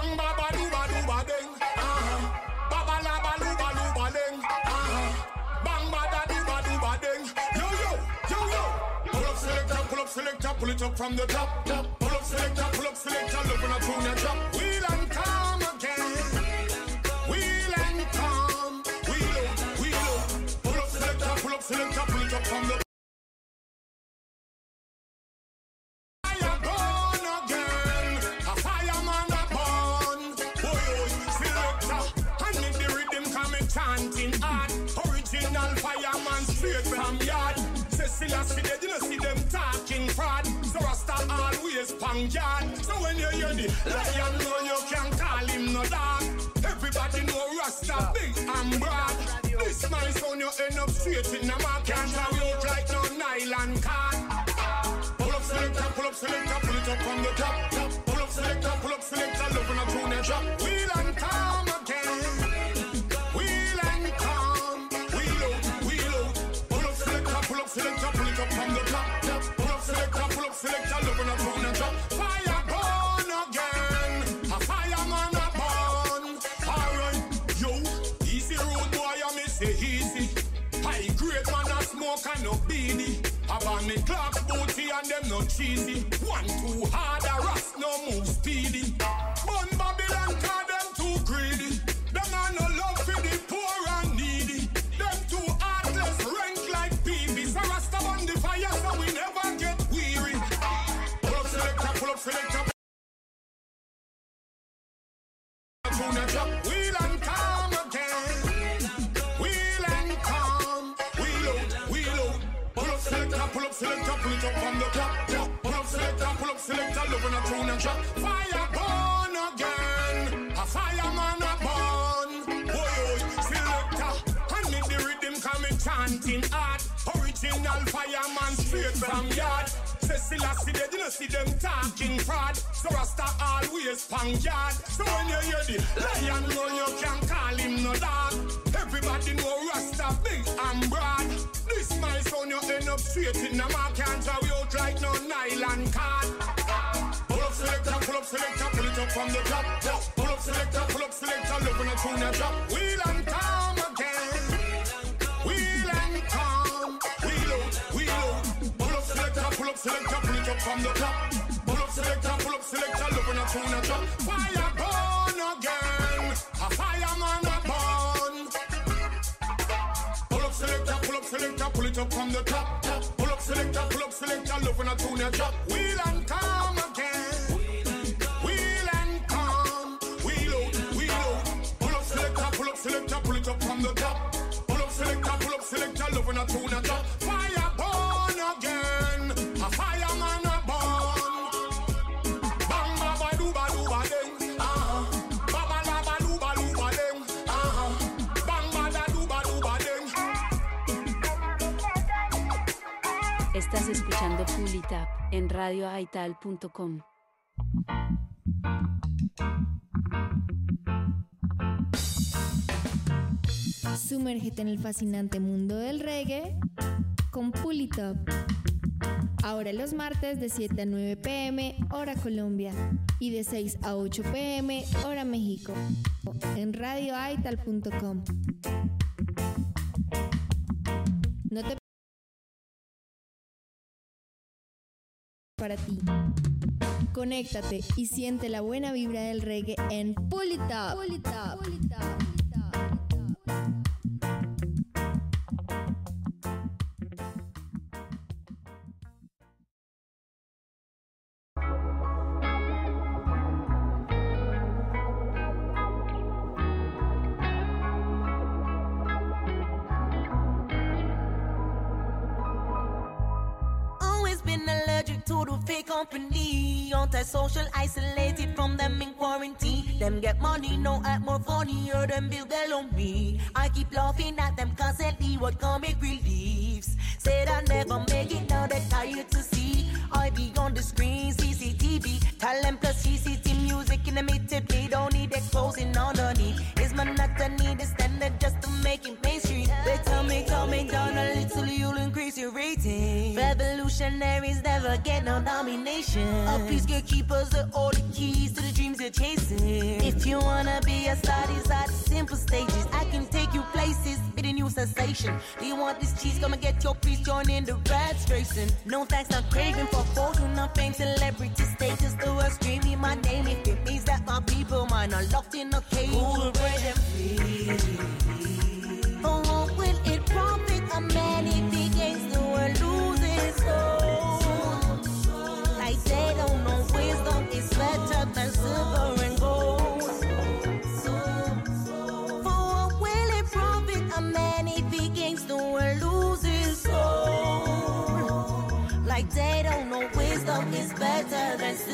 Bang ba ba do ba do ba ding. Uh-huh. Ba ba la ba do ba do ba ding. Uh-huh. Bang ba da do ba do ba ding. Yo yo yo yo. Pull up selector, pull up selector, pull it up from the top. Pull up selector, pull up selector, love when I tune your drop. Wheel and come again. Wheel and come. Wheel up, wheel up. Pull up selector, pull up selector, pull it up from the straight from yard. Say Selassie, they didn't see them talking fraud. So Rasta always pang yard. So when you hear the lion, know you can't call him no dog. Everybody know Rasta big and broad. This my son, you end up straight in the mark. Can't carry out like no nylon card. Pull up selector, pull up selector, pull it up from the top. Pull up selector, pull up selector, love when I tune it drop. Cheesy. One too hard, a rust no move speedy. Bun Babylon them too greedy. Them a no love for the poor and needy. Them too heartless, rank like peepees. So Rasta on the fire so we never get weary. Pull up selector, pull up selector. A drop, wheel and come again. Wheel and come, wheel out, wheel out. Pull up selector, pull up selector, pull it up from the top. Pull up love when I tune and drop. Fire burn again, a fireman a burn. Boy, oh, selector, and if the rhythm coming chanting hard. Original fireman straight from yard. Say Selassie, they didn't see them talking fraud. So Rasta always pang yard. So when you hear the lion, know you can call him no dog. Everybody know Rasta big and broad. This my son, you end up straight in the mark. Can't draw you out like no nylon card. Selector, pull up selector, pull it up from the top. Pull up selector, pull up selector, love when I tune your drop. Wheel and come again. Wheel and come. Wheel out, wheel out. Pull up selector, pull up selector, pull it up from the top. Pull up selector, pull up selector, love when I tune your drop. Fire burn again. A fireman a burn. Pull up selector, pull up selector, pull it up from the top. Pull up selector, pull up selector, love when I tune your drop. Wheel and come from the top. Pull up selector, pull up selector, love when your drop. Fire burn again. A fireman a burn. Bang ba ba. Estás escuchando Pull It Up en radioaital.com. Sumérgete en el fascinante mundo del reggae con Pull It Up. Ahora los martes de 7 a 9 pm, hora Colombia, y de 6 a 8 pm, hora México, en radioaital.com. No te para ti. Conéctate y siente la buena vibra del reggae en Pull It Up. Pull to the fake company. Antisocial, isolated from them in quarantine. Them get money, no act more funnier than Bill Bell on me. I keep laughing at them constantly, what comic reliefs. Said I never make it, now they're tired to see. I be on the screen, CCTV. Talent plus CCT music in the mid tip. They don't need exposing underneath. Is monotony the standard just to make it mainstream? They tell me, calm it down a little, you'll Revolutionaries never get no nomination. Up these gatekeepers are all the keys to the dreams they're chasing. your studies are the simple stages. I can take you places, be the new sensation. Do you want this cheese? Come and get your piece, join in the rats racing. No thanks, not craving for fortune, not fame, celebrity status. The world screaming my name if it means that my people mine are locked in a cage. Who will break them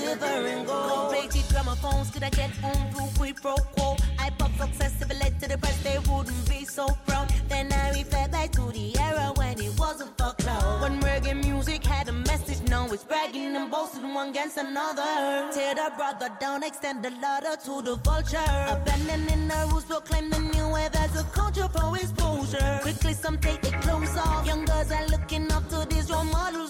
silver and gold. Rated gramophones, could I get home through quid pro quo? I pop success if it led to the press, they wouldn't be so proud. Then I refer back to the era when it wasn't for cloud. When reggae music had a message, now it's bragging and boasting one against another. Tear the brother down, extend the ladder to the vulture. Abandoning the rules, proclaim the new wave as a culture for exposure. Quickly, some take their clothes off. Young girls are looking up to these role models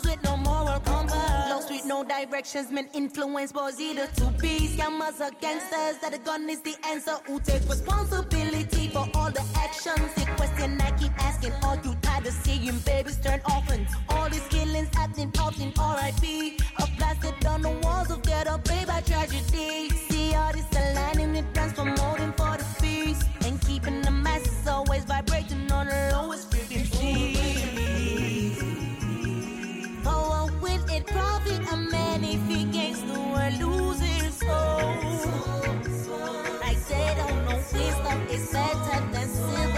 no directions, men influence boys either to be scammers or gangsters. That the gun is the answer. Who take responsibility for all the actions? The question I keep asking, are you tired of seeing babies turn orphans? All these killings happening out in RIP. A blasted on the walls of ghetto, pay by tragedy. See all this aligning, it plans wisdom is better than silver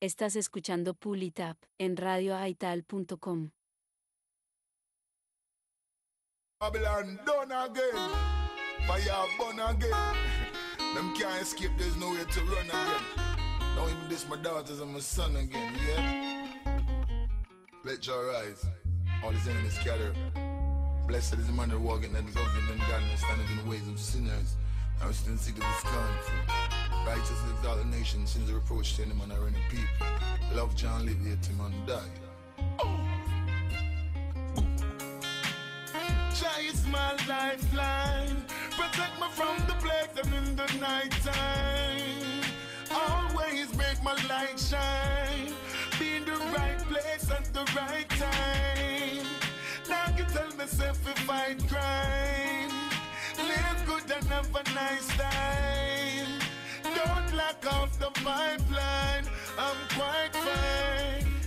Estás escuchando Pulitap en radioaital.com. Babylon done again. Fire burn again. Them can't escape, there's no way to run again. Now even this my daughters and my son again, yeah? Let your rise. All his enemies scatter. Blessed is the man that walking and loving and godliness, standing in the ways of sinners. I still see the scornful. Righteous exalt the nation, sins a reproach to him and our enemy people. Love John live, and die. Is my lifeline. Protect me from the plagues and in the night time. Always make my light shine. Be in the right place at the right time. Now you tell myself if I crime. Live good and have a nice time. Don't lack off the pipeline. I'm quite fine.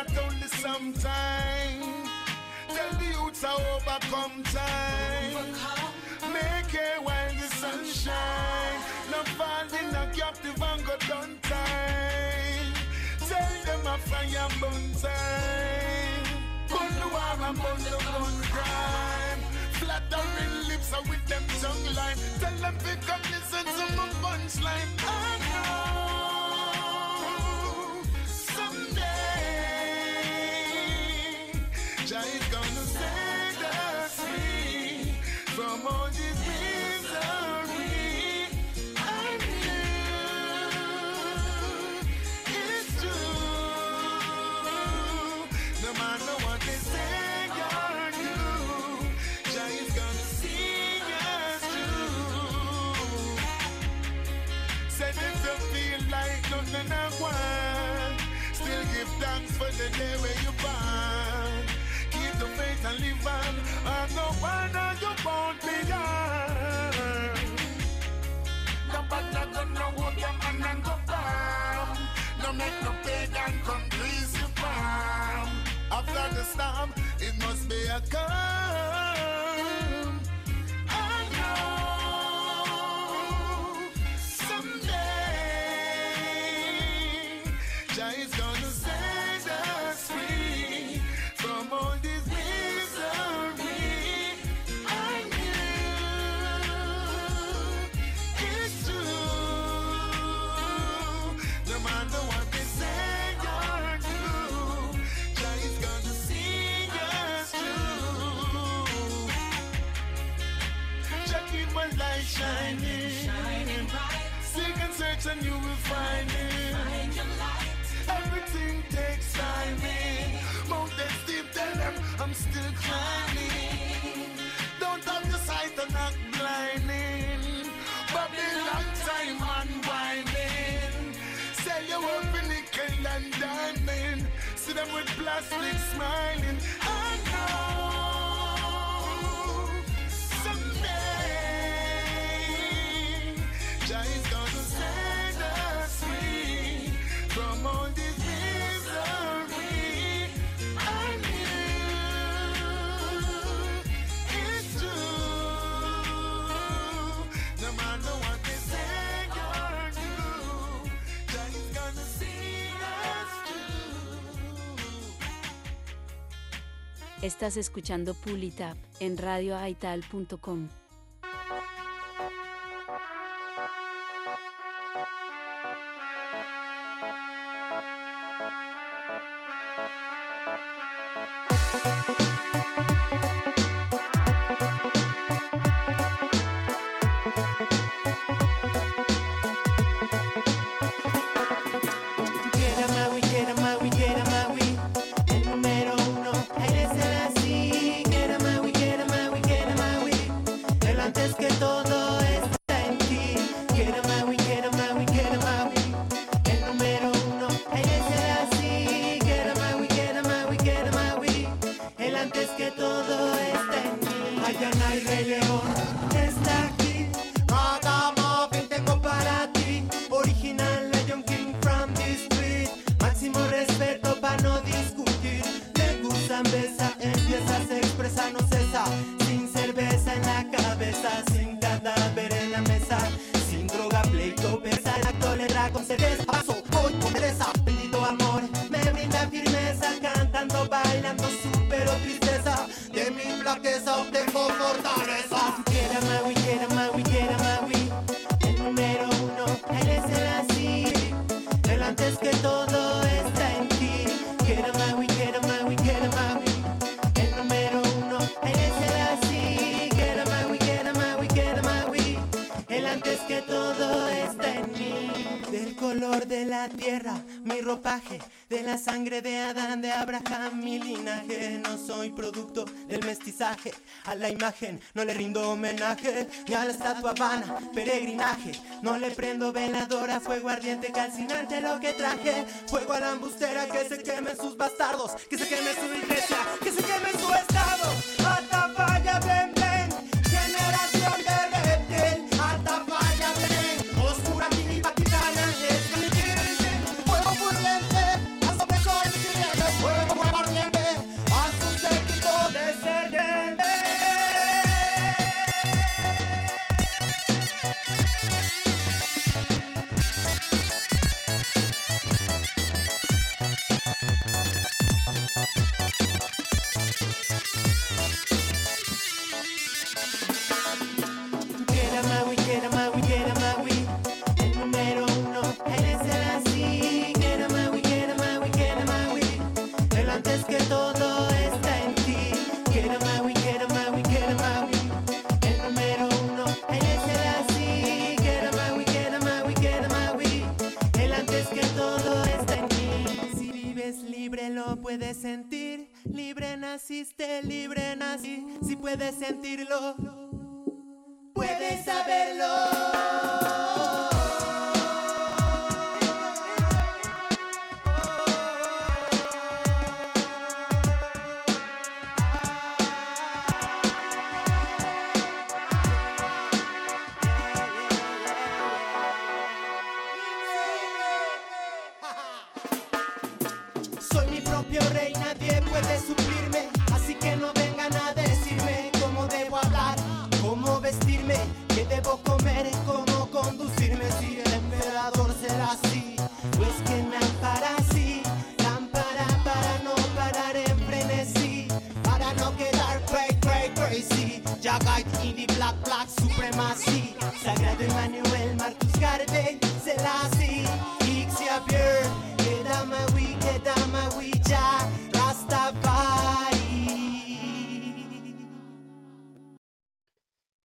Not only sometime. Tell the youths I overcome time. Make it while the sun shine. No falling, no captive and go down time. Tell them a fire burn time. Burn the war and burn the gun crime. Flattering lips are with them tongue line. Tell them pick up listen to my punchline. I know and live on, and no of you won't be young. No bad not gonna hold your man and go farm. No make no pagan come please you farm. After the storm, it must be a calm. And you will find it. Find your light. Everything takes timing. Mountains deep, tell them I'm still climbing. Don't have the sight and not blinding. Babylon time unwinding. Sell your work for nickel and diamond. See them with plastic smiling. I know Estás escuchando Pull It Up en radioaital.com. brinda firmeza. Cantando, bailando, supero tristeza. De mi flaqueza obtengo fortaleza. De la tierra, mi ropaje. De la sangre de Adán, de Abraham, mi linaje. No soy producto del mestizaje. A la imagen no le rindo homenaje. Ni a la estatua vana, peregrinaje. No le prendo veladora, fuego ardiente, calcinante lo que traje. Fuego a la embustera, que se quemen sus bastardos. Que se queme su iglesia, que se queme su estado. Puedes sentirlo,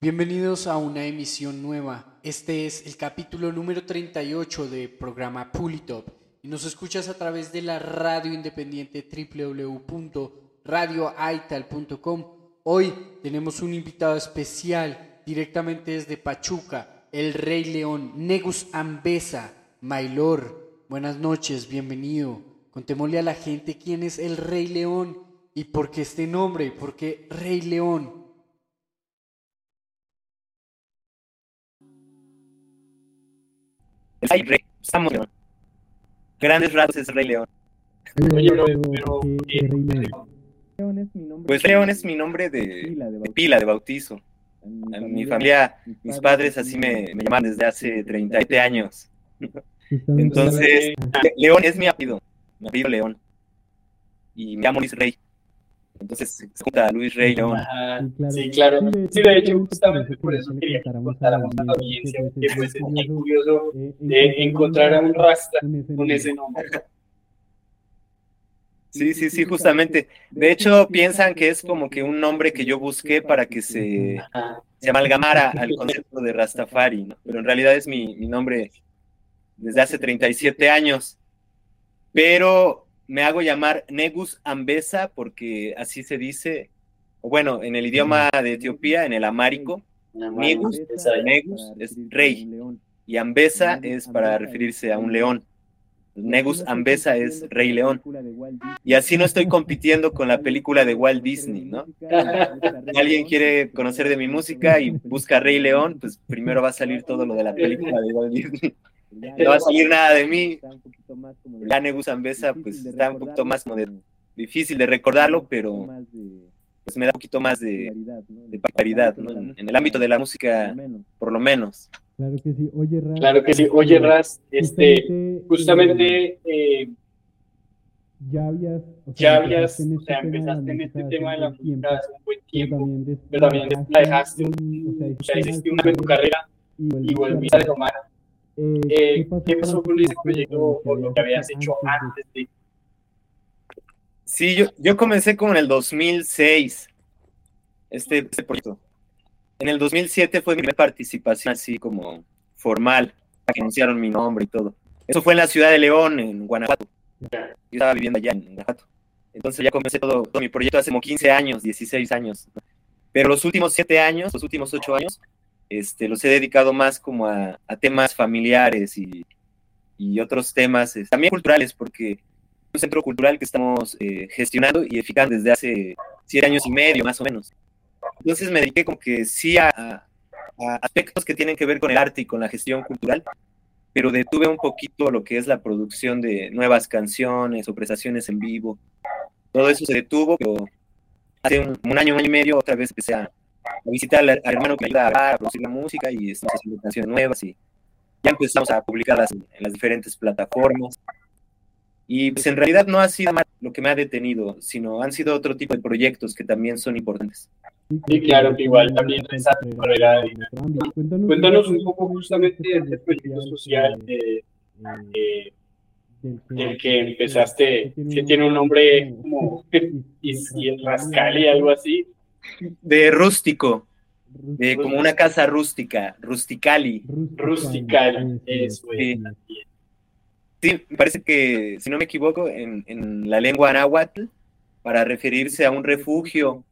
Bienvenidos a una emisión nueva. Este es el capítulo número 38 de programa Pulitop y nos escuchas a través de la radio independiente www.radioaital.com. Hoy tenemos un invitado especial directamente desde Pachuca, el Rey León, Negus Ambesa, Mailor. Buenas noches, bienvenido. Contémosle a la gente quién es el Rey León y por qué este nombre, por qué Rey León. Ay, rey, estamos león. Grandes rasgos es Rey León. Oye, pero, pero ¿qué Pues León es mi nombre de, de pila, de bautizo. A mi familia, mis padres así me, me llaman desde hace 37 años. Entonces, León es mi apellido, mi apellido León. Y me llamo Luis Rey. Entonces, se junta Luis Rey León. Ajá, sí, claro. Sí, de hecho, justamente por eso quería que contáramos a la audiencia, que pues es muy curioso de encontrar a un rasta con ese nombre. Sí, sí, sí, justamente. De hecho, piensan que es como que un nombre que yo busqué para que se, se amalgamara al concepto de Rastafari, ¿no? Pero en realidad es mi, mi nombre desde hace 37 años. Pero me hago llamar Negus Ambesa porque así se dice, o bueno, en el idioma de Etiopía, en el amárico, Negus, Negus es rey y Ambesa es para referirse a un león. Negus Ambesa es rey león. Y así no estoy compitiendo con la película de Walt Disney, ¿no? Si alguien quiere conocer de mi música y busca Rey León, pues primero va a salir todo lo de la película de Walt Disney. No va a salir nada de mí. Ya Negus Ambesa, pues está un poquito más como de- difícil de recordarlo, pero pues me da un poquito más de, de popularidad, ¿no? En, el ámbito de la música, por lo menos. Claro que sí. Oye, Ram. Claro que sí. Oye, Ras, este, justamente eh, ya habías, o ya empezaste habías, en o sea, este empezaste en este tema de la música hace un buen tiempo, tiempo, pero también, pero también la dejaste, un- o sea, hiciste una en tu carrera y volviste a retomar. Eh, Eh, ¿Qué pasó con ese proyecto o lo que habías hecho antes de? Sí, yo, yo comencé como en el 2006, este, este proyecto. En el 2007 fue mi primera participación así como formal, que anunciaron mi nombre y todo. Eso fue en la ciudad de León, en Guanajuato. Yo estaba viviendo allá en Guanajuato. Entonces ya comencé todo, todo mi proyecto hace como 15 años, 16 años. Pero los últimos 7 años, los últimos 8 años, este, los he dedicado más como a, a temas familiares y, y otros temas, eh, también culturales, porque es un centro cultural que estamos eh, gestionando y eficaz desde hace 7 años y medio, más o menos. Entonces me dediqué como que sí a- a aspectos que tienen que ver con el arte y con la gestión cultural, pero detuve un poquito lo que es la producción de nuevas canciones o prestaciones en vivo. Todo eso se detuvo, pero hace un, un año, un año y medio otra vez empecé a, a visitar al, al hermano que me ayuda a grabar, a producir la música y estamos haciendo canciones nuevas y ya empezamos a publicarlas en, en las diferentes plataformas. Y pues en realidad no ha sido más lo que me ha detenido, sino han sido otro tipo de proyectos que también son importantes. Sí, claro, que igual también esa carrera de Cuéntanos un poco justamente de este proyecto social de, de- del que empezaste, que tiene un nombre como y, y Rascali, algo así. De rústico, de como una casa rústica, rusticali. Rustical, eso es. Sí. Sí, me parece que, si no me equivoco, en, en la lengua náhuatl, para referirse a un refugio,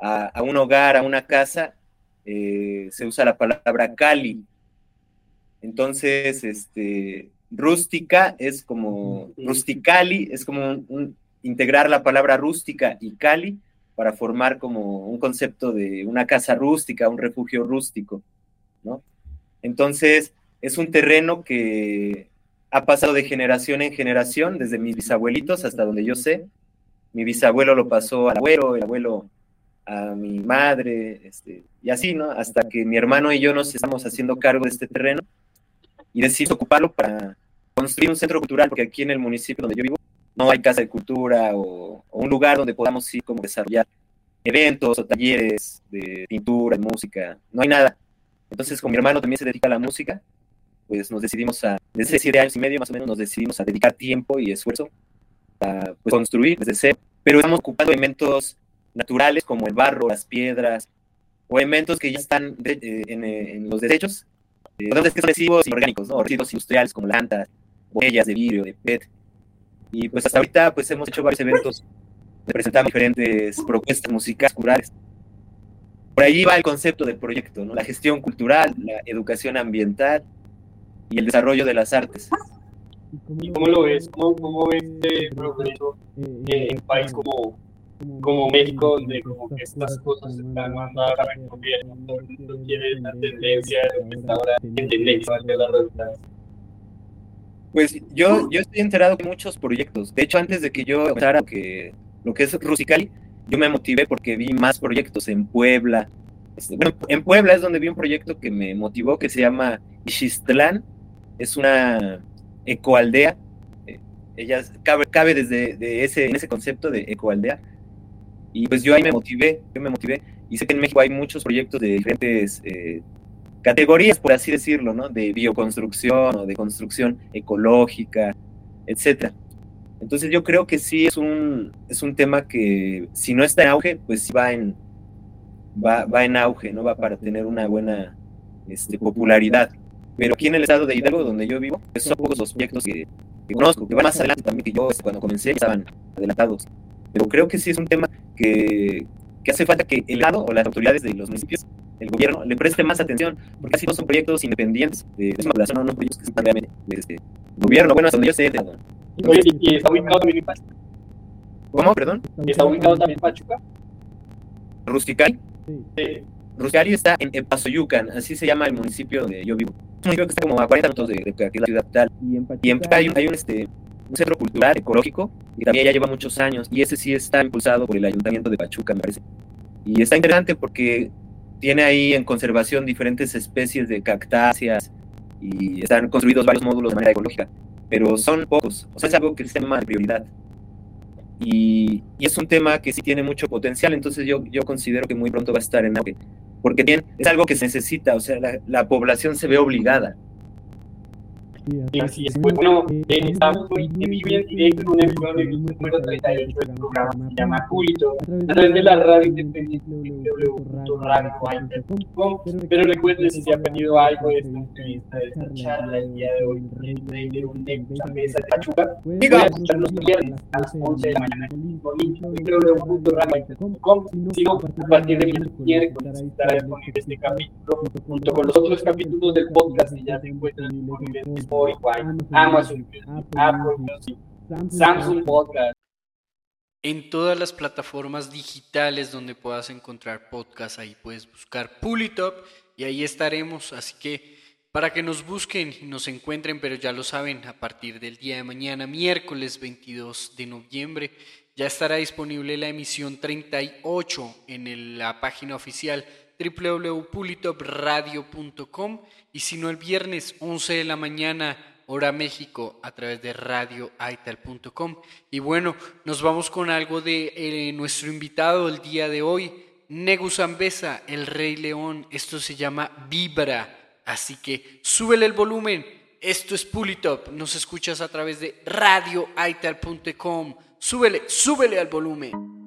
a, a un hogar, a una casa, eh, se usa la palabra cali. Entonces, este, rústica es como, rusticali es como un- un- integrar la palabra rústica y cali para formar como un concepto de una casa rústica, un refugio rústico, ¿no? Entonces, es un terreno que ha pasado de generación en generación, desde mis bisabuelitos hasta donde yo sé. Mi bisabuelo lo pasó al abuelo, el abuelo a mi madre, este, y así, ¿no? Hasta que mi hermano y yo nos estamos haciendo cargo de este terreno y decidimos ocuparlo para construir un centro cultural, porque aquí en el municipio donde yo vivo no hay casa de cultura o, o un lugar donde podamos ir como desarrollar eventos o talleres de pintura, de música, no hay nada. Entonces, como mi hermano también se dedica a la música, pues nos decidimos a, desde siete años y medio más o menos, nos decidimos a dedicar tiempo y esfuerzo a pues, construir desde cero. Pero estamos ocupando elementos naturales como el barro, las piedras, o elementos que ya están de- eh, en, eh, en los desechos, eh, donde son residuos inorgánicos, ¿no? Residuos industriales como lantas, botellas de vidrio, de PET. Y pues hasta ahorita pues hemos hecho varios eventos, donde presentamos diferentes propuestas musicales, culturales. Por ahí va el concepto del proyecto, ¿no? La gestión cultural, la educación ambiental y el desarrollo de las artes. ¿Y cómo lo ves? ¿Cómo, cómo ves este progreso eh, en un país como, como México, donde como que estas cosas están mandando ahora en el gobierno, mundo quiere la tendencia de lo que está ahora en tendencia, valga la redundancia? Pues yo, yo estoy enterado de muchos proyectos. De hecho, antes de que yo empezara que, lo que es Rusicali, yo me motivé porque vi más proyectos en Puebla. Este, bueno, en Puebla es donde vi un proyecto que me motivó que se llama Ixistlán. Es una ecoaldea. Eh, Ella cabe, cabe desde de ese, en ese concepto de ecoaldea. Y pues yo ahí me motivé, yo me motivé. Y sé que en México hay muchos proyectos de diferentes eh, categorías, por así decirlo, ¿no? De bioconstrucción o de construcción ecológica, etcétera. Entonces yo creo que sí es un, es un tema que si no está en auge, pues sí va en, va, va en auge, ¿no? Va para tener una buena este, popularidad. Pero aquí en el estado de Hidalgo, donde yo vivo, pues son pocos los proyectos que, que conozco, que van más adelante también que yo, este, cuando comencé, estaban adelantados. Pero creo que sí es un tema que, que hace falta que el Estado o las autoridades de los municipios, el gobierno, le preste más atención, porque así no son proyectos independientes de la población, no, no proyectos que están realmente de este gobierno, bueno, hasta donde yo sé, de- Oye, ¿y y está ubicado también en Pachuca? ¿Cómo? Perdón. ¿Está ubicado también en Pachuca? Rusticali. Sí. Rusticali está en Epazoyucan, así se llama el municipio donde yo vivo. Es un municipio que está como a 40 minutos de, de es la ciudad tal. Y en Pachuca hay, un, hay un, este, un centro cultural ecológico y también ya lleva muchos años y ese sí está impulsado por el ayuntamiento de Pachuca, me parece. Y está interesante porque tiene ahí en conservación diferentes especies de cactáceas y están construidos varios módulos de manera ecológica, pero son pocos, o sea, es algo que llama de prioridad. Y, es un tema que sí tiene mucho potencial, entonces yo, yo considero que muy pronto va a estar en auge, porque tiene, es algo que se necesita, o sea, la población se ve obligada. Sí, así es. Pues bueno, eh, estamos hoy en vivo y en directo en un episodio número 38 del programa que se llama Pulito, a través de la radio independiente www.radioaitel.com. Pero recuerden, si se ha perdido algo de esta entrevista, de esta charla el día de hoy, de un Nexus a mesa de Pachuca, voy a escuchar los viernes a las 11 de la mañana en www.radioaitel.com. Sigo a partir del miércoles estará disponible este capítulo junto con los otros capítulos del podcast que ya se encuentran disponibles en Spotify, Amazon Music, Apple Music, Samsung Podcast. En todas las plataformas digitales donde puedas encontrar podcast, ahí puedes buscar Pulitop y ahí estaremos. Así que para que nos busquen y nos encuentren, pero ya lo saben, a partir del día de mañana, miércoles 22 de noviembre, ya estará disponible la emisión 38 en el- la página oficial www.pulitopradio.com y si no el viernes 11 de la mañana hora México a través de radioaital.com y bueno nos vamos con algo de eh, nuestro invitado el día de hoy Negus Ambesa el Rey León. Esto se llama Vibra. Así que súbele el volumen. Esto es Pulitop. Nos escuchas a través de radioaital.com súbele súbele al volumen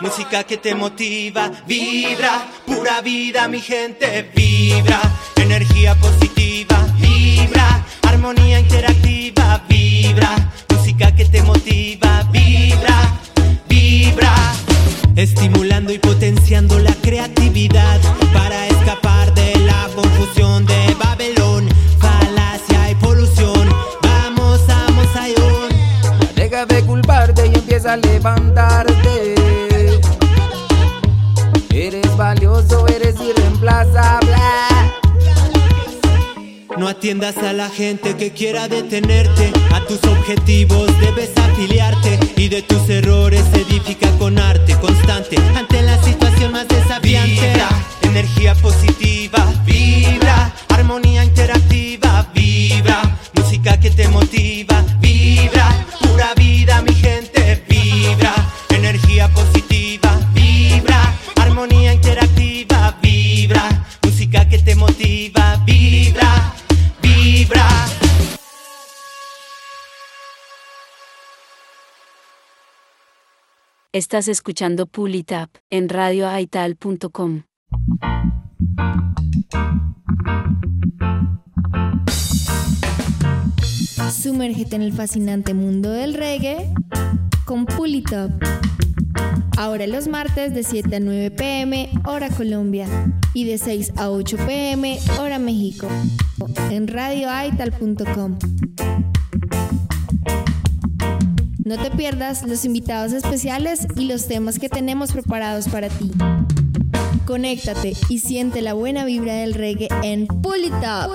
música que te motiva, vibra, pura vida mi gente, A la gente que quiera detenerte. A tus objetivos debes afiliarte. Y de tus errores edifica con arte constante. Ante la situación más desafiante. Vibra, energía positiva. Vibra, armonía interactiva. Estás escuchando Pulitap en radioaital.com. Sumérgete en el fascinante mundo del reggae con Pulitop. Ahora los martes de 7 a 9 pm, hora Colombia, y de 6 a 8 pm, hora México, en radioaital.com. No te pierdas los invitados especiales y los temas que tenemos preparados para ti. Conéctate y siente la buena vibra del reggae en Pulitop.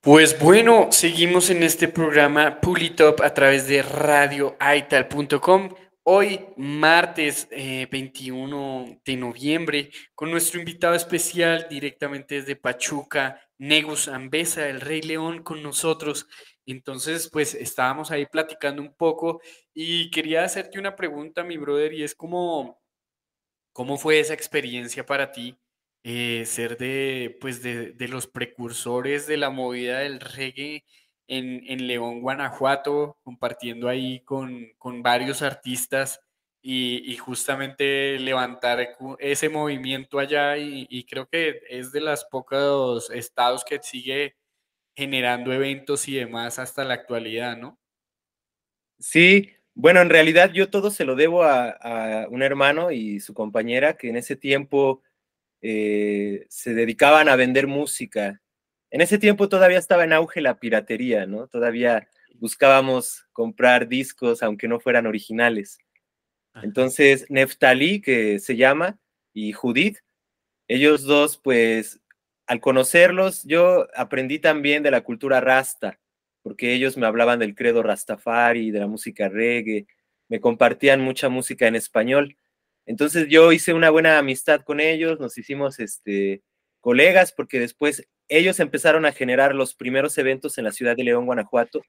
Pues bueno, seguimos en este programa Pulitop a través de radioaital.com. Hoy, martes eh, 21 de noviembre, con nuestro invitado especial directamente desde Pachuca, Negus Ambesa, el Rey León, con nosotros. Entonces, pues estábamos ahí platicando un poco y quería hacerte una pregunta, mi brother, y es como, ¿cómo fue esa experiencia para ti? eh, ser de, pues de, de los precursores de la movida del reggae en, en León, Guanajuato, compartiendo ahí con, con varios artistas y, y justamente levantar ese movimiento allá y, y creo que es de los pocos estados que sigue generando eventos y demás hasta la actualidad, ¿no? Sí, bueno, en realidad yo todo se lo debo a, a un hermano y su compañera que en ese tiempo eh, se dedicaban a vender música. En ese tiempo todavía estaba en auge la piratería, ¿no? Todavía buscábamos comprar discos aunque no fueran originales. Entonces, Neftalí, que se llama, y Judith, ellos dos, pues, al conocerlos, yo aprendí también de la cultura rasta, porque ellos me hablaban del credo rastafari, de la música reggae, me compartían mucha música en español. Entonces yo hice una buena amistad con ellos, nos hicimos este, colegas, porque después ellos empezaron a generar los primeros eventos en la ciudad de León, Guanajuato,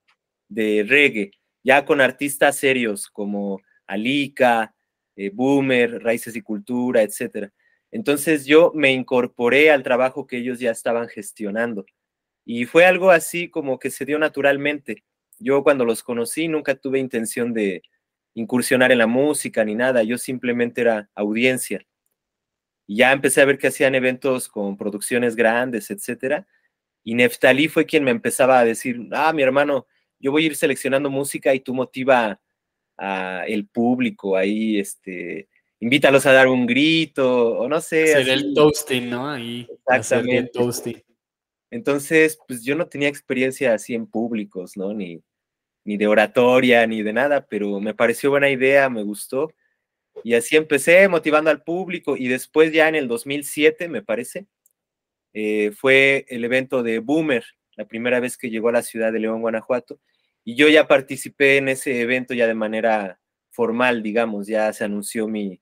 de reggae, ya con artistas serios como Alika, eh, Boomer, Raíces y Cultura, etcétera. Entonces yo me incorporé al trabajo que ellos ya estaban gestionando. Y fue algo así como que se dio naturalmente. Yo cuando los conocí nunca tuve intención de incursionar en la música ni nada, yo simplemente era audiencia. Y ya empecé a ver que hacían eventos con producciones grandes, etcétera. Y Neftalí fue quien me empezaba a decir, ah, mi hermano, yo voy a ir seleccionando música y tú motiva a el público ahí, este, invítalos a dar un grito, o no sé. Hacer el toasting, ¿no? Ahí. hacer el Exactamente. toasting. Entonces, pues yo no tenía experiencia así en públicos, ¿no? Ni, ni de oratoria, ni de nada, pero me pareció buena idea, me gustó. Y así empecé motivando al público y después ya en el 2007, me parece, eh, fue el evento de Boomer, la primera vez que llegó a la ciudad de León, Guanajuato. Y yo ya participé en ese evento ya de manera formal, digamos, ya se anunció mi,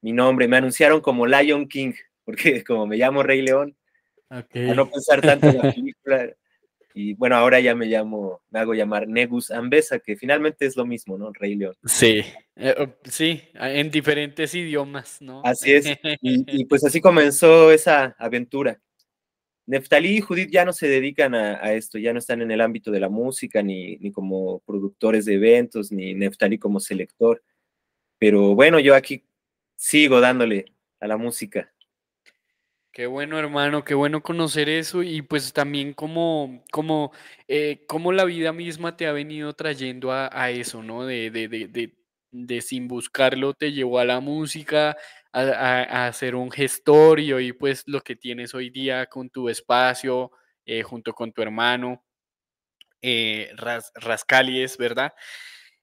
mi nombre. Me anunciaron como Lion King, porque como me llamo Rey León, a no pensar tanto en la película. Y bueno, ahora ya me llamo, me hago llamar Negus Ambesa, que finalmente es lo mismo, ¿no? Rey León. Sí, eh, oh, sí, en diferentes idiomas, ¿no? Así es. Y, y pues así comenzó esa aventura. Neftalí y Judith ya no se dedican a, a esto, ya no están en el ámbito de la música, ni, ni como productores de eventos, ni Neftalí como selector. Pero bueno, yo aquí sigo dándole a la música. Qué bueno, hermano, qué bueno conocer eso y pues también como, como, eh, como la vida misma te ha venido trayendo a, a eso, ¿no? De, de, de, de, de sin buscarlo te llevó a la música, a, a- a ser un gestor y hoy pues lo que tienes hoy día con tu espacio, eh, junto con tu hermano, eh, Ras- Rascalies, ¿verdad?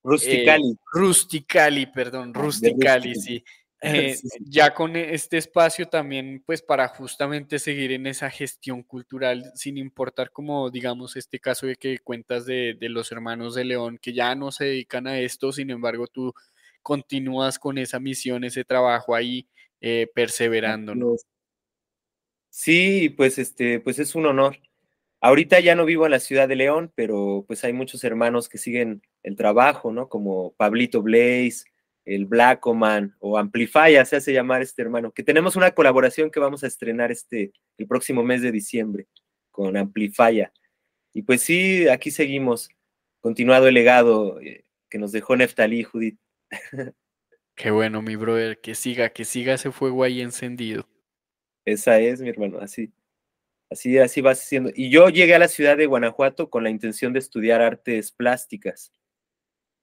Rusticali. Eh, Rusticali, perdón, Rusticali, Rusticali. sí. Eh, Sí, sí. ya con este espacio también, pues para justamente seguir en esa gestión cultural, sin importar como, digamos, este caso de que cuentas de, de los hermanos de León, que ya no se dedican a esto, sin embargo, tú continúas con esa misión, ese trabajo ahí, eh, perseverando, ¿no? Sí, pues este, pues es un honor. Ahorita ya no vivo en la ciudad de León, pero pues hay muchos hermanos que siguen el trabajo, ¿no? Como Pablito Blaze, el Blackoman o Amplify, se hace llamar este hermano, que tenemos una colaboración que vamos a estrenar este, el próximo mes de diciembre con Amplify. Y pues sí, aquí seguimos, continuado el legado eh, que nos dejó Neftalí, Judith. Qué bueno, mi brother, que siga, que siga ese fuego ahí encendido. Esa es, mi hermano, así. Así, así va siendo. Y yo llegué a la ciudad de Guanajuato con la intención de estudiar artes plásticas.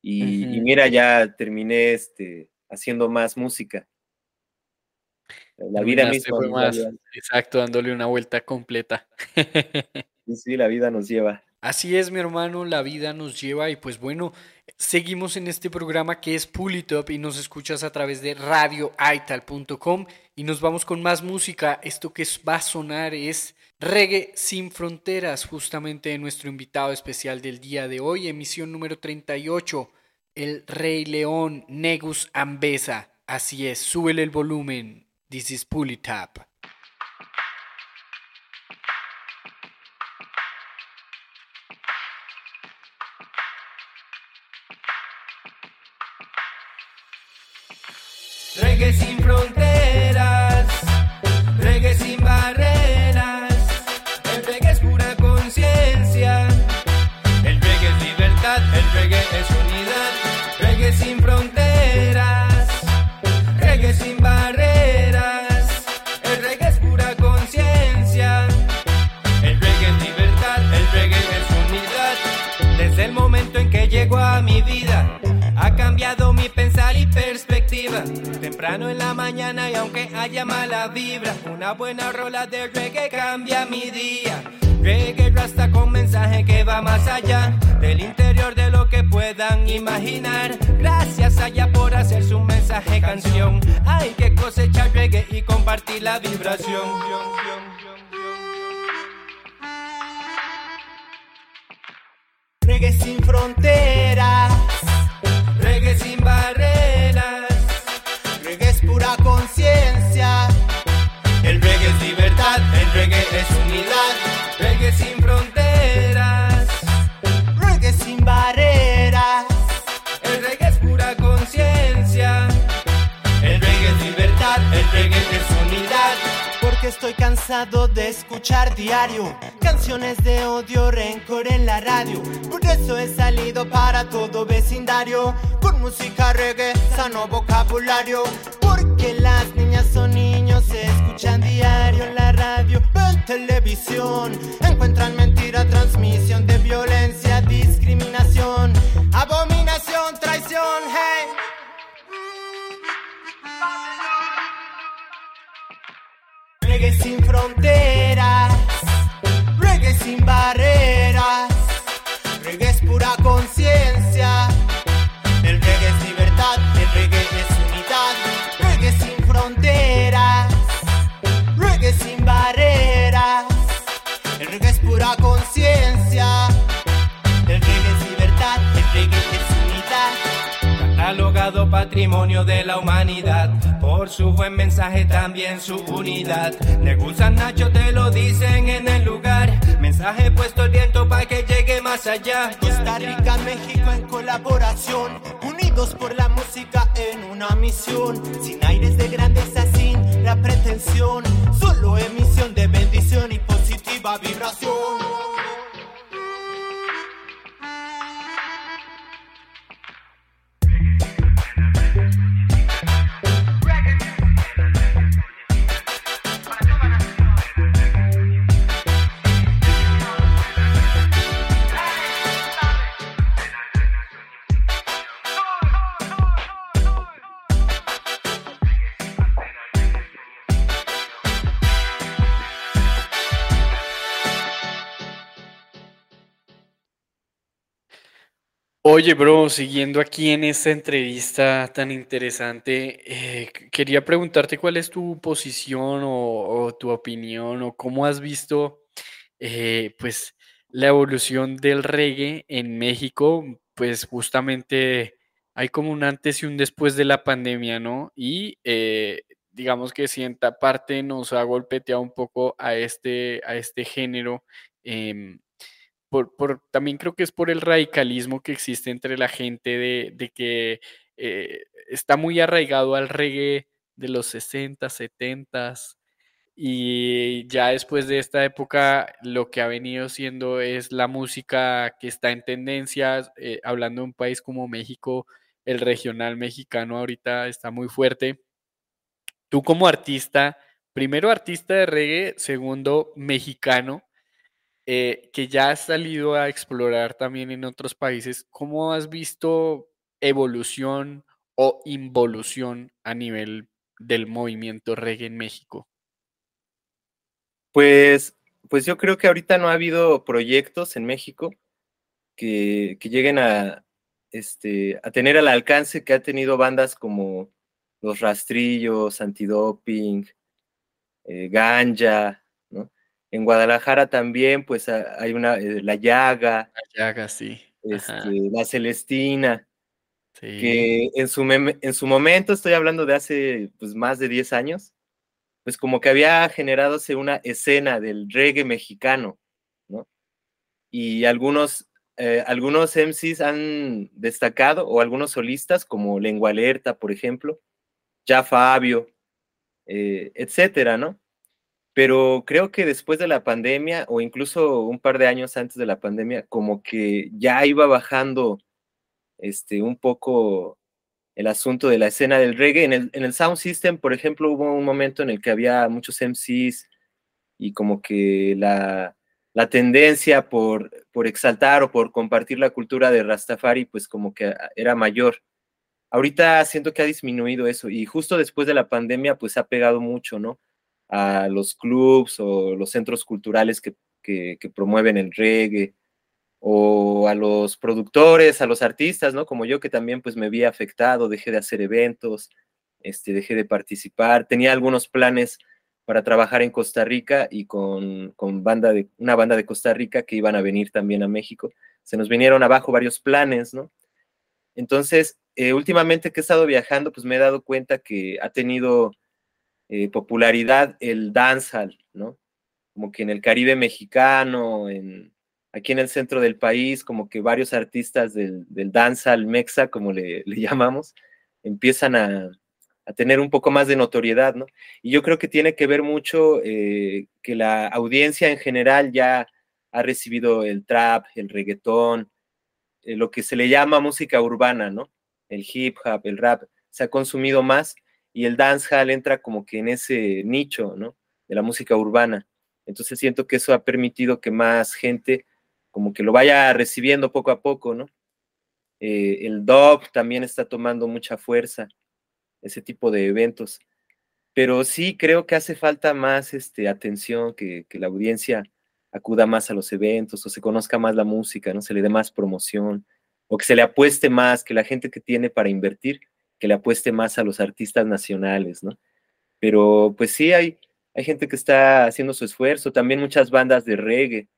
Y, mira, ya terminé este, haciendo más música. La vida Terminaste misma. fue más, exacto, dándole una vuelta completa. Sí, sí, la vida nos lleva. Así es, mi hermano, la vida nos lleva y pues bueno, seguimos en este programa que es Pulitop y nos escuchas a través de radioaital.com y nos vamos con más música. Esto que va a sonar es Reggae sin Fronteras, justamente de nuestro invitado especial del día de hoy, emisión número 38, el Rey León Negus Ambesa. Así es, súbele el volumen. This is perspectiva. Temprano en la mañana y aunque haya mala vibra, una buena rola de reggae cambia mi día. Reggae rasta con mensaje que va más allá del interior de lo que puedan imaginar. Gracias allá por hacer su mensaje canción. Hay que cosechar reggae y compartir la vibración. Reggae sin fronteras, reggae sin barreras, Estoy cansado de escuchar diario canciones de odio, rencor en la radio. Por eso he salido para todo vecindario con música reggae, sano vocabulario. Porque las niñas son niños, se escuchan diario en la radio, en televisión. Encuentran mentira, transmisión de violencia, discriminación, patrimonio de la humanidad por su buen mensaje también su unidad. Le gustan Nacho, te lo dicen en el lugar. Mensaje puesto el viento para que llegue más allá. Costa Rica, México en colaboración, unidos por la música en una misión, sin aires de grandeza, sin la pretensión, solo emisión de bendición y positiva vibración. Oye, bro, siguiendo aquí en esta entrevista tan interesante, eh, quería preguntarte cuál es tu posición o, tu opinión o cómo has visto, eh, pues, la evolución del reggae en México. Pues justamente hay como un antes y un después de la pandemia, ¿no? Y eh, digamos que cierta parte nos ha golpeteado un poco a este, a este género. Por, por- también creo que es por el radicalismo que existe entre la gente de, de que eh, está muy arraigado al reggae de los 60, 70 y ya después de esta época lo que ha venido siendo es la música que está en tendencia, eh, hablando de un país como México, el regional mexicano ahorita está muy fuerte. Tú como artista, primero artista de reggae, segundo mexicano, eh, que ya has salido a explorar también en otros países, ¿cómo has visto evolución o involución a nivel del movimiento reggae en México? Pues, pues yo creo que ahorita no ha habido proyectos en México que, que lleguen a, este, a tener al alcance que ha tenido bandas como Los Rastrillos, Antidoping, eh, Ganja. En Guadalajara también, pues hay una, eh, La Llaga, La llaga, sí. Ajá. este, La Celestina, Sí. que en su, en su momento, estoy hablando de hace pues, más de 10 años, pues como que había generadose una escena del reggae mexicano, ¿no? Y algunos, eh, algunos MCs han destacado, o algunos solistas, como Lengua Alerta, por ejemplo, Ya Fabio, eh, etcétera, ¿no? Pero creo que después de la pandemia, o incluso un par de años antes de la pandemia, como que ya iba bajando este, un poco el asunto de la escena del reggae. En el, en el Sound System, por ejemplo, hubo un momento en el que había muchos MCs y como que la, la tendencia por, por exaltar o por compartir la cultura de Rastafari, pues como que era mayor. Ahorita siento que ha disminuido eso y justo después de la pandemia, pues ha pegado mucho, ¿no? A los clubs o los centros culturales que, que, promueven el reggae o a los productores, a los artistas, ¿no? Como yo que también pues me vi afectado, dejé de hacer eventos, este, dejé de participar, tenía algunos planes para trabajar en Costa Rica y con, con banda de, una banda de Costa Rica que iban a venir también a México. Se nos vinieron abajo varios planes, ¿no? Entonces, eh, últimamente que he estado viajando, pues me he dado cuenta que ha tenido eh, popularidad el dancehall, ¿no? Como que en el Caribe mexicano, en, aquí en el centro del país, como que varios artistas del, del dancehall mexa, como le, le llamamos, empiezan a, a tener un poco más de notoriedad, ¿no? Y yo creo que tiene que ver mucho eh, que la audiencia en general ya ha recibido el trap, el reggaetón, eh, lo que se le llama música urbana, ¿no? El hip hop, el rap, se ha consumido más y el dancehall entra como que en ese nicho, ¿no? De la música urbana. Entonces siento que eso ha permitido que más gente como que lo vaya recibiendo poco a poco, ¿no? Eh, el dub también está tomando mucha fuerza, ese tipo de eventos. Pero sí creo que hace falta más este, atención, que, que la audiencia acuda más a los eventos o se conozca más la música, ¿no? Se le dé más promoción o que se le apueste más, que la gente que tiene para invertir, que le apueste más a los artistas nacionales, ¿no? Pero pues sí hay, hay gente que está haciendo su esfuerzo, también muchas bandas de reggae,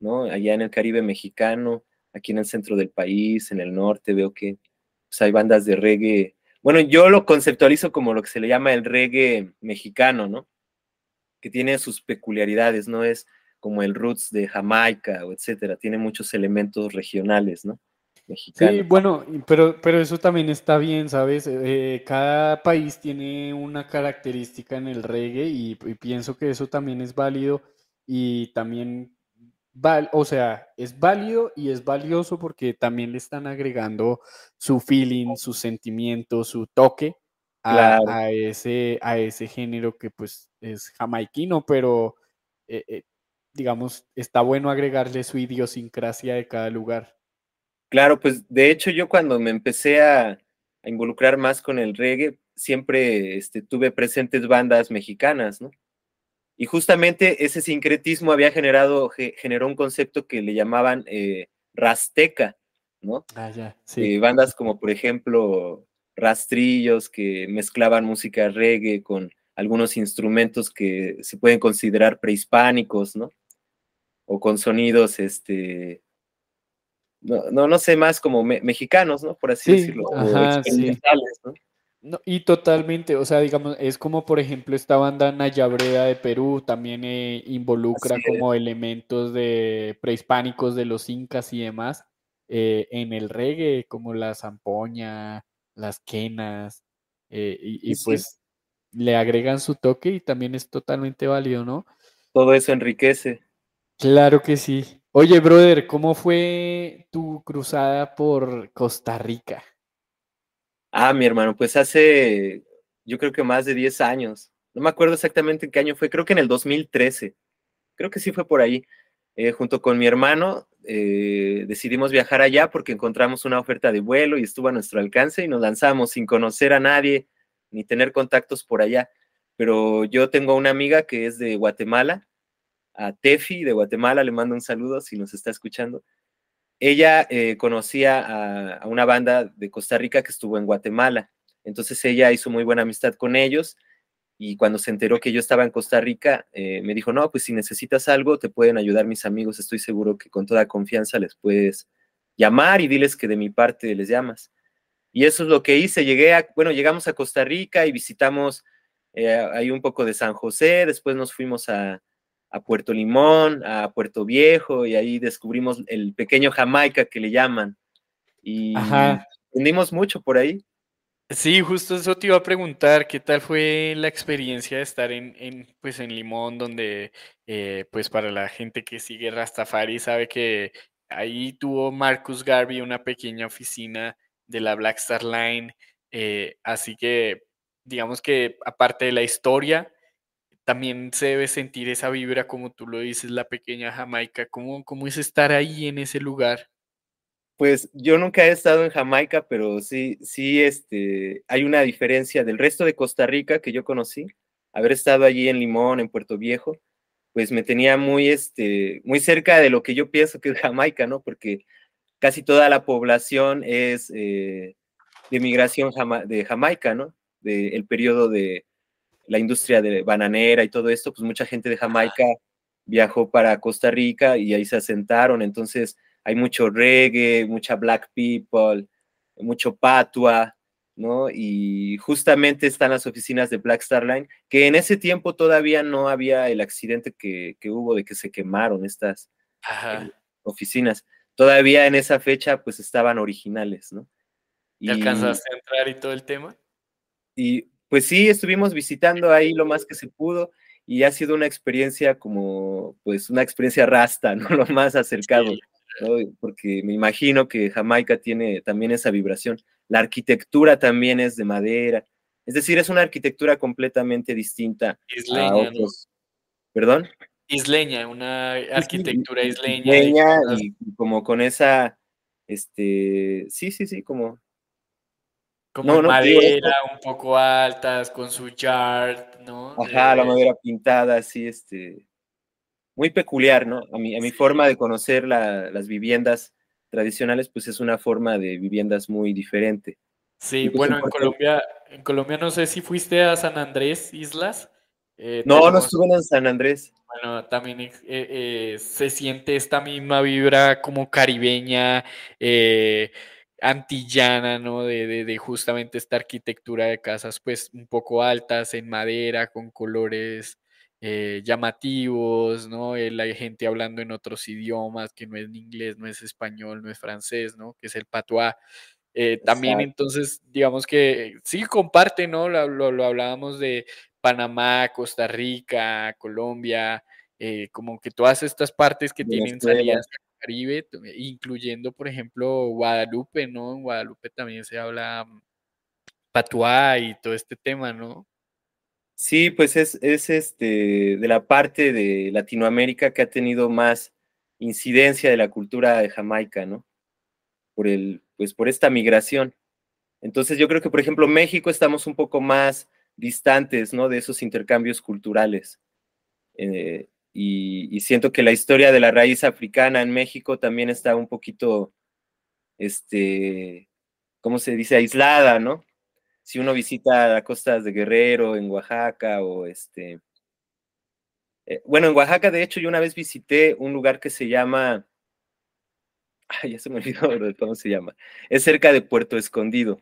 ¿no? Allá en el Caribe mexicano, aquí en el centro del país, en el norte, veo que pues, hay bandas de reggae. Bueno, yo lo conceptualizo como lo que se le llama el reggae mexicano, ¿no? Que tiene sus peculiaridades, no es como el roots de Jamaica o etcétera, tiene muchos elementos regionales, ¿no? Sí, bueno, pero, pero eso también está bien, ¿sabes? Eh, cada país tiene una característica en el reggae y, y pienso que eso también es válido y también, val- o sea, es válido y es valioso porque también le están agregando su feeling, su sentimiento, su toque a, Claro. a ese, a ese género que pues es jamaiquino, pero eh, eh, digamos, está bueno agregarle su idiosincrasia de cada lugar. Claro, pues de hecho yo cuando me empecé a, a involucrar más con el reggae, siempre este, tuve presentes bandas mexicanas, ¿no? Y justamente ese sincretismo había generado, ge- generó un concepto que le llamaban eh, rasteca, ¿no? Ah, ya, sí. Eh, bandas como por ejemplo Rastrillos, que mezclaban música reggae con algunos instrumentos que se pueden considerar prehispánicos, ¿no? O con sonidos, este, no, no, no sé, más como me- mexicanos, ¿no? Por así Sí, decirlo, ajá, sí. ¿no? No, y totalmente, o sea, digamos, es como por ejemplo esta banda Nayabreda de Perú, también eh, involucra como elementos de prehispánicos de los incas y demás eh, en el reggae, como la zampoña, las quenas, eh, y, y Sí, sí. pues le agregan su toque y también es totalmente válido, ¿no? Todo eso enriquece. Claro que sí. Oye, brother, ¿cómo fue tu cruzada por Costa Rica? Ah, mi hermano, pues hace, yo creo que más de 10 años. No me acuerdo exactamente en qué año fue, creo que en el 2013. Creo que sí fue por ahí. Eh, junto con mi hermano eh, decidimos viajar allá porque encontramos una oferta de vuelo y estuvo a nuestro alcance y nos lanzamos sin conocer a nadie ni tener contactos por allá. Pero yo tengo una amiga que es de Guatemala, a Tefi de Guatemala, le mando un saludo si nos está escuchando. Ella eh, conocía a, una banda de Costa Rica que estuvo en Guatemala. Entonces ella hizo muy buena amistad con ellos y cuando se enteró que yo estaba en Costa Rica, eh, me dijo, no, pues si necesitas algo, te pueden ayudar mis amigos, estoy seguro que con toda confianza les puedes llamar y diles que de mi parte les llamas. Y eso es lo que hice, llegué a, bueno, llegamos a Costa Rica y visitamos eh, ahí un poco de San José, después nos fuimos a, a Puerto Limón, a Puerto Viejo, y ahí descubrimos el pequeño Jamaica que le llaman. Y Ajá. aprendimos mucho por ahí. Sí, justo eso te iba a preguntar, ¿qué tal fue la experiencia de estar en, en, pues en Limón, donde eh, pues para la gente que sigue Rastafari sabe que ahí tuvo Marcus Garvey una pequeña oficina de la Black Star Line, eh, así que digamos que aparte de la historia, también se debe sentir esa vibra, como tú lo dices, la pequeña Jamaica, ¿cómo, cómo es estar ahí en ese lugar? Pues yo nunca he estado en Jamaica, pero sí, sí, este, hay una diferencia del resto de Costa Rica que yo conocí. Haber estado allí en Limón, en Puerto Viejo, pues me tenía muy, este, muy cerca de lo que yo pienso que es Jamaica, ¿no? Porque casi toda la población es eh, de migración de Jamaica, ¿no? Del periodo de la industria de bananera y todo esto, pues mucha gente de Jamaica viajó para Costa Rica y ahí se asentaron, entonces hay mucho reggae, mucha black people, mucho patua, ¿no? Y justamente están las oficinas de Black Star Line, que en ese tiempo todavía no había el accidente que, que hubo de que se quemaron estas Ajá. eh, oficinas. Todavía en esa fecha, pues estaban originales, ¿no? ¿Te alcanzaste a entrar y todo el tema? Y pues sí, estuvimos visitando ahí lo más que se pudo y ha sido una experiencia como, pues una experiencia rasta, ¿no? Lo más acercado, ¿no? Porque me imagino que Jamaica tiene también esa vibración. La arquitectura también es de madera, es decir, es una arquitectura completamente distinta a Isleña, ¿no? otros. ¿Perdón? Isleña, una arquitectura isleña. Isleña y como con esa, este, sí, sí, sí, como como no, no, madera, un poco altas, con su yard, ¿no? Ajá, la De- madera pintada, así, este, muy peculiar, ¿no? A mi, a mi forma de conocer la- las viviendas tradicionales, pues es una forma de viviendas muy diferente. Sí, pues, bueno, en Colombia, en Colombia no sé si fuiste a San Andrés Islas. eh, No, no tenemos- estuve en San Andrés. Bueno, también eh, eh, se siente esta misma vibra como caribeña, eh, antillana, ¿no? De, de- de justamente esta arquitectura de casas, pues un poco altas en madera, con colores eh, llamativos, ¿no? Eh, la gente hablando en otros idiomas, que no es inglés, no es español, no es francés, ¿no? Que es el patuá. Eh, también entonces, digamos que sí comparte, ¿no? Lo, lo- lo hablábamos de Panamá, Costa Rica, Colombia, eh, como que todas estas partes que tienen salidas al Caribe, incluyendo, por ejemplo, Guadalupe, ¿no? En Guadalupe también se habla mm, patuá y todo este tema, ¿no? Sí, pues es, es este, de la parte de Latinoamérica que ha tenido más incidencia de la cultura de Jamaica, ¿no? Por el, pues por esta migración. Entonces yo creo que, por ejemplo, México estamos un poco más distantes, ¿no? De esos intercambios culturales. Eh, y, y siento que la historia de la raíz africana en México también está un poquito, este, ¿cómo se dice? Aislada, ¿no? Si uno visita las costas de Guerrero, en Oaxaca, o este... eh, bueno, en Oaxaca, de hecho, yo una vez visité un lugar que se llama... Ay, ya se me olvidó de cómo se llama. Es cerca de Puerto Escondido,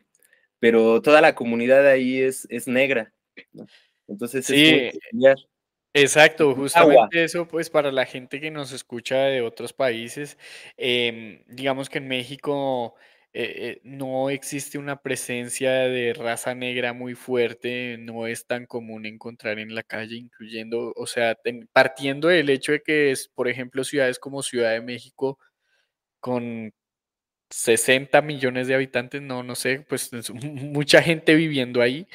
pero toda la comunidad ahí es, es negra. ¿no? Entonces es Sí, peculiar. Exacto, Agua. justamente eso, pues para la gente que nos escucha de otros países, em, digamos que en México eh, eh, no existe una presencia de raza negra muy fuerte, no es tan común encontrar en la calle, incluyendo, o sea, ten- partiendo del hecho de que es, por ejemplo, ciudades como Ciudad de México con 60 millones de habitantes, no, no sé, pues es mucha gente viviendo ahí,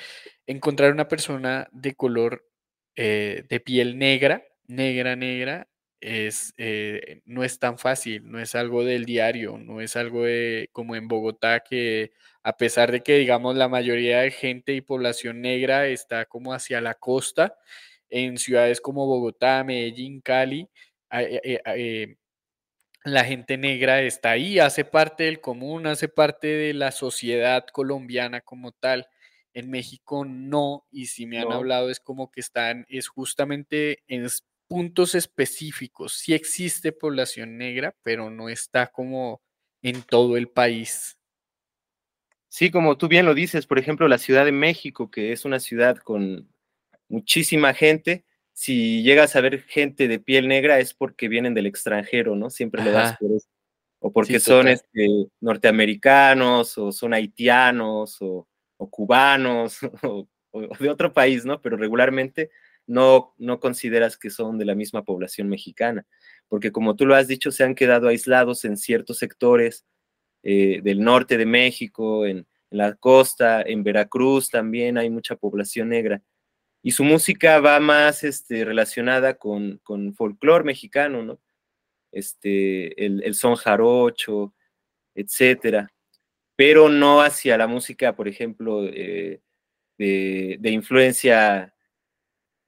encontrar una persona de color eh, de piel negra, negra, negra, es, eh, no es tan fácil, no es algo del diario, no es algo de, como en Bogotá, que a pesar de que, digamos, la mayoría de gente y población negra está como hacia la costa, en ciudades como Bogotá, Medellín, Cali, eh, la gente negra está ahí, hace parte del común, hace parte de la sociedad colombiana como tal. En México no, y si me han No. hablado es como que están, es justamente en puntos específicos. Sí existe población negra, pero no está como en todo el país. Sí, como tú bien lo dices, por ejemplo, la Ciudad de México, que es una ciudad con muchísima gente, si llegas a ver gente de piel negra es porque vienen del extranjero, ¿no? Siempre lo das por eso. O porque Sí, son este, norteamericanos, o son haitianos, o, o cubanos, o, de otro país, ¿no? Pero regularmente no, no consideras que son de la misma población mexicana, porque como tú lo has dicho, se han quedado aislados en ciertos sectores eh, del norte de México, en, en la costa, en Veracruz también hay mucha población negra. Y su música va más este, relacionada con, con folclore mexicano, ¿no? Este, el, el son jarocho, etcétera. Pero no hacia la música, por ejemplo, eh, de, de influencia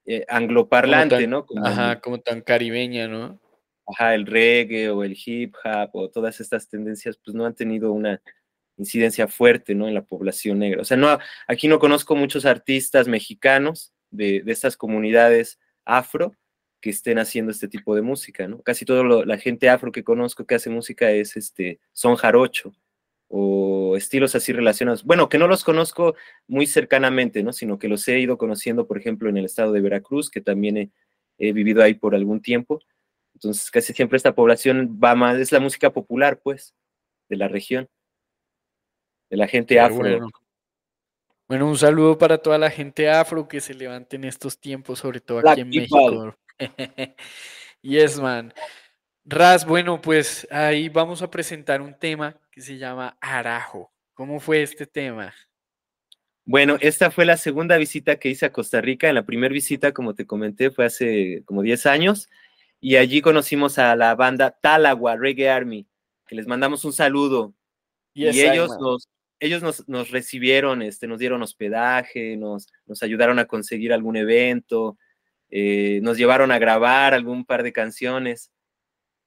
eh, Como angloparlante, tan, ¿no? Como ajá, como tan caribeña, ¿no? ajá, el reggae o el hip hop o todas estas tendencias, pues no han tenido una incidencia fuerte, ¿no? En la población negra. O sea, no, aquí no conozco muchos artistas mexicanos de, de estas comunidades afro que estén haciendo este tipo de música, ¿no? Casi toda la gente afro que conozco que hace música es este, son jarocho o estilos así relacionados. Bueno, que no los conozco muy cercanamente, ¿no? Sino que los he ido conociendo, por ejemplo, en el estado de Veracruz, que también he, he vivido ahí por algún tiempo. Entonces, casi siempre esta población va más, es la música popular, pues, de la región, de la gente afro. bueno. Bueno, un saludo para toda la gente afro que se levante en estos tiempos, sobre todo aquí en people. México. Yes, man. Raz, bueno, pues ahí vamos a presentar un tema que se llama Arajo. ¿Cómo fue este tema? Bueno, esta fue la segunda visita que hice a Costa Rica. En la primera visita, como te comenté, fue hace como 10 años. Y allí conocimos a la banda Talagua Reggae Army, que les mandamos un saludo. Yes, y ellos nos, ellos nos, nos recibieron, este, nos dieron hospedaje, nos, nos ayudaron a conseguir algún evento, eh, nos llevaron a grabar algún par de canciones.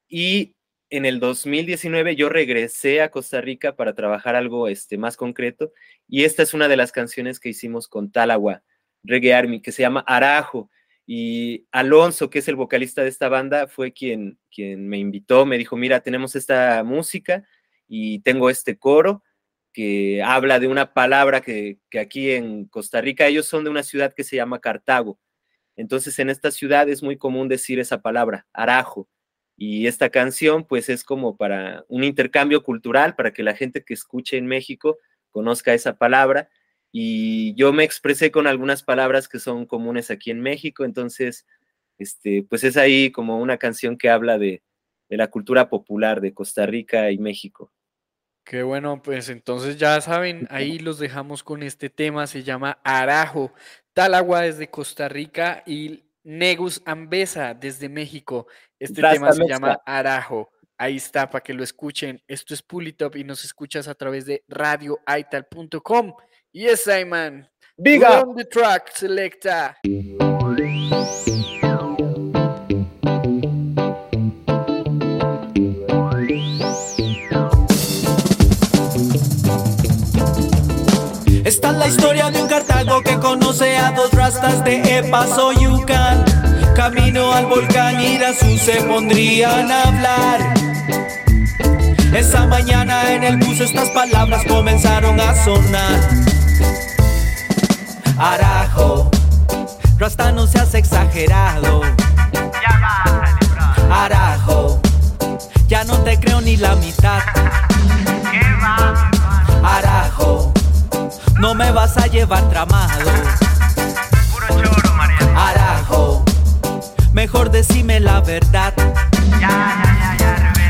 Y en el 2019 yo regresé a Costa Rica para trabajar algo este, más concreto. Y esta es una de las canciones que hicimos con Talagua Reggae Army, que se llama Arajo. Y Alonso, que es el vocalista de esta banda, fue quien, quien me invitó, me dijo, mira, tenemos esta música y tengo este coro que habla de una palabra que, que aquí en Costa Rica, ellos son de una ciudad que se llama Cartago. Entonces en esta ciudad es muy común decir esa palabra, arajo. Y esta canción pues es como para un intercambio cultural, para que la gente que escuche en México conozca esa palabra. Y yo me expresé con algunas palabras que son comunes aquí en México, entonces este, pues es ahí como una canción que habla de, de la cultura popular de Costa Rica y México. Qué bueno, pues entonces ya saben, ahí los dejamos con este tema, se llama Arajo, Talagua desde Costa Rica y Negus Ambesa desde México. Este Rasta tema se llama Arajo. Ahí está para que lo escuchen. Esto es Pulitop y nos escuchas a través de radioaital.com. Yes, I man. Big on the track, selecta. Esta es la historia de un Cartago que conoce a dos rastas de Epas o Yucán. Camino al volcán Irazú se pondrían a hablar. Esa mañana en el bus estas palabras comenzaron a sonar. Arajo, Rasta no seas exagerado. Arajo, ya no te creo ni la mitad. Arajo, no me vas a llevar tramado. Arajo, mejor decime la verdad.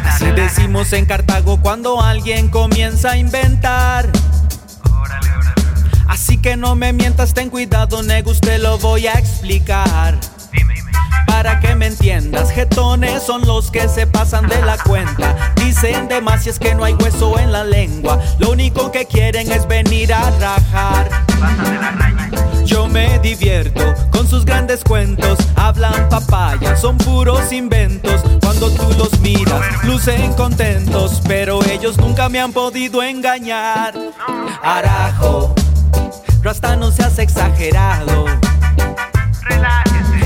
Así decimos en Cartago cuando alguien comienza a inventar. Así que no me mientas, ten cuidado, Negus, te lo voy a explicar. Para que me entiendas, jetones son los que se pasan de la cuenta. Dicen de más si es que no hay hueso en la lengua. Lo único que quieren es venir a rajar. Yo me divierto con sus grandes cuentos. Hablan papaya, son puros inventos. Cuando tú los miras, lucen contentos. Pero ellos nunca me han podido engañar. Arajo, Rasta no seas exagerado.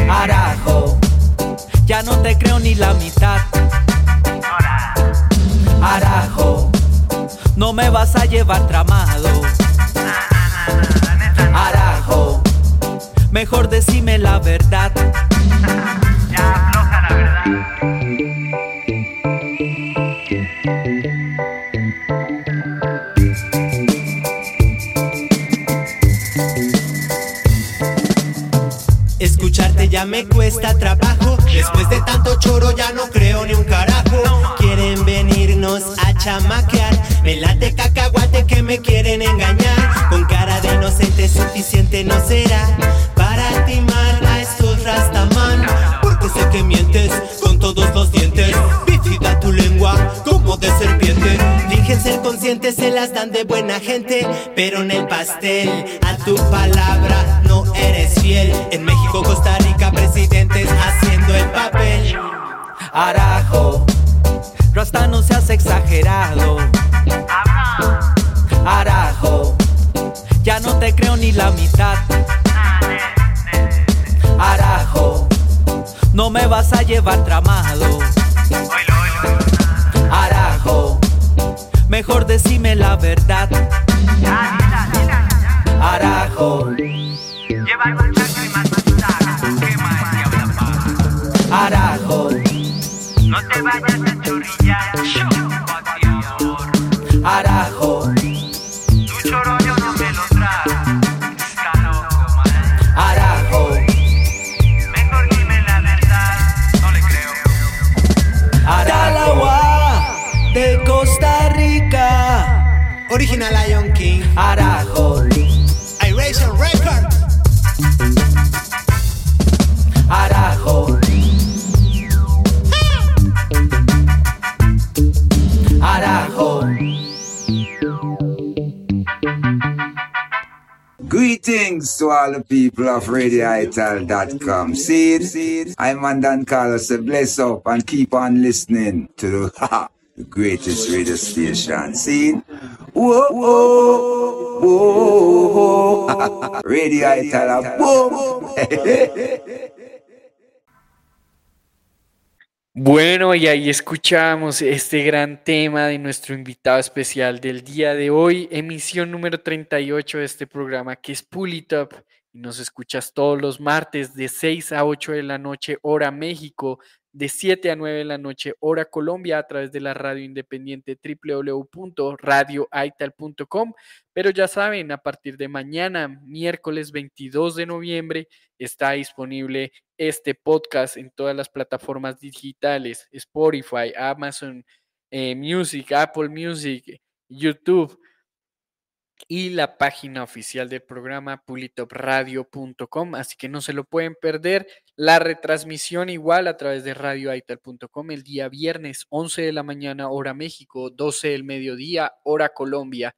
Arajo, ya no te creo ni la mitad. Arajo, no me vas a llevar tramado. Arajo, mejor decime la verdad. Ya me cuesta trabajo. Después de tanto choro ya no creo ni un carajo. Quieren venirnos a chamaquear. Me late cacahuate que me quieren engañar. Con cara de inocente suficiente no será para timar a estos rastaman. Porque sé que mientes con todos los dientes. Bífida tu lengua como de serpiente. Fingen ser conscientes, se las dan de buena gente. Pero en el pastel, a tu palabra eres fiel. En México, Costa Rica, presidentes haciendo el papel. Arajo, Rasta no seas exagerado. Arajo, ya no te creo ni la mitad. Arajo, no me vas a llevar tramado. Arajo, mejor decime la verdad. Arajo, Arajo, Original Lion King. Arajo. Iration Record. Arajo. Arajo. Greetings to all the people of RadioItal.com. See it? See it? I'm Mandan Carlos. Bless up and keep on listening to the, the greatest radio station. See it? Whoa, whoa, whoa. Radio Ital, boom. Bueno, y ahí escuchamos este gran tema de nuestro invitado especial del día de hoy, emisión número 38 de este programa que es Pulitop. Y nos escuchas todos los martes de 6 a 8 de la noche, hora México, de 7 a 9 de la noche, hora Colombia, a través de la radio independiente www.radioaital.com. Pero ya saben, a partir de mañana, miércoles 22 de noviembre, está disponible este podcast en todas las plataformas digitales, Spotify, Amazon eh, Music, Apple Music, YouTube y la página oficial del programa pulitopradio.com, así que no se lo pueden perder. La retransmisión igual a través de radioaital.com el día viernes 11 de la mañana hora México, 12 del mediodía hora Colombia.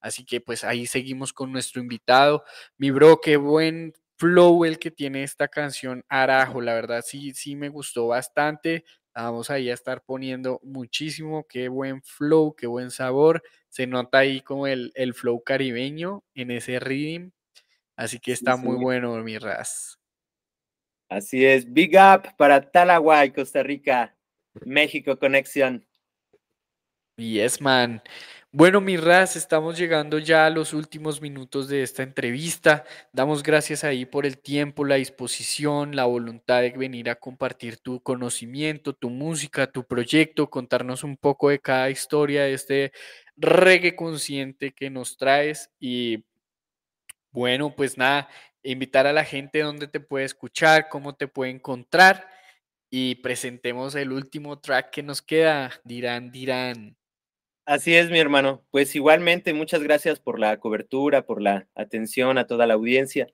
Así que pues ahí seguimos con nuestro invitado. Mi bro, qué buen flow el que tiene esta canción Arajo, la verdad sí, sí me gustó bastante. Vamos ahí a estar poniendo muchísimo, qué buen flow, qué buen sabor. Se nota ahí como el, el flow caribeño en ese rhythm. Así que está muy sí. bueno, mi ras. Así es. Big up para Talaguay, Costa Rica. México Conexión. Yes, man. Bueno, mi ras, estamos llegando ya a los últimos minutos de esta entrevista. Damos gracias ahí por el tiempo, la disposición, la voluntad de venir a compartir tu conocimiento, tu música, tu proyecto, contarnos un poco de cada historia de este reggae consciente que nos traes. Y bueno, pues nada, invitar a la gente donde te puede escuchar, cómo te puede encontrar. Y presentemos el último track que nos queda, dirán, dirán. Así es, mi hermano. Pues igualmente, muchas gracias por la cobertura, por la atención a toda la audiencia.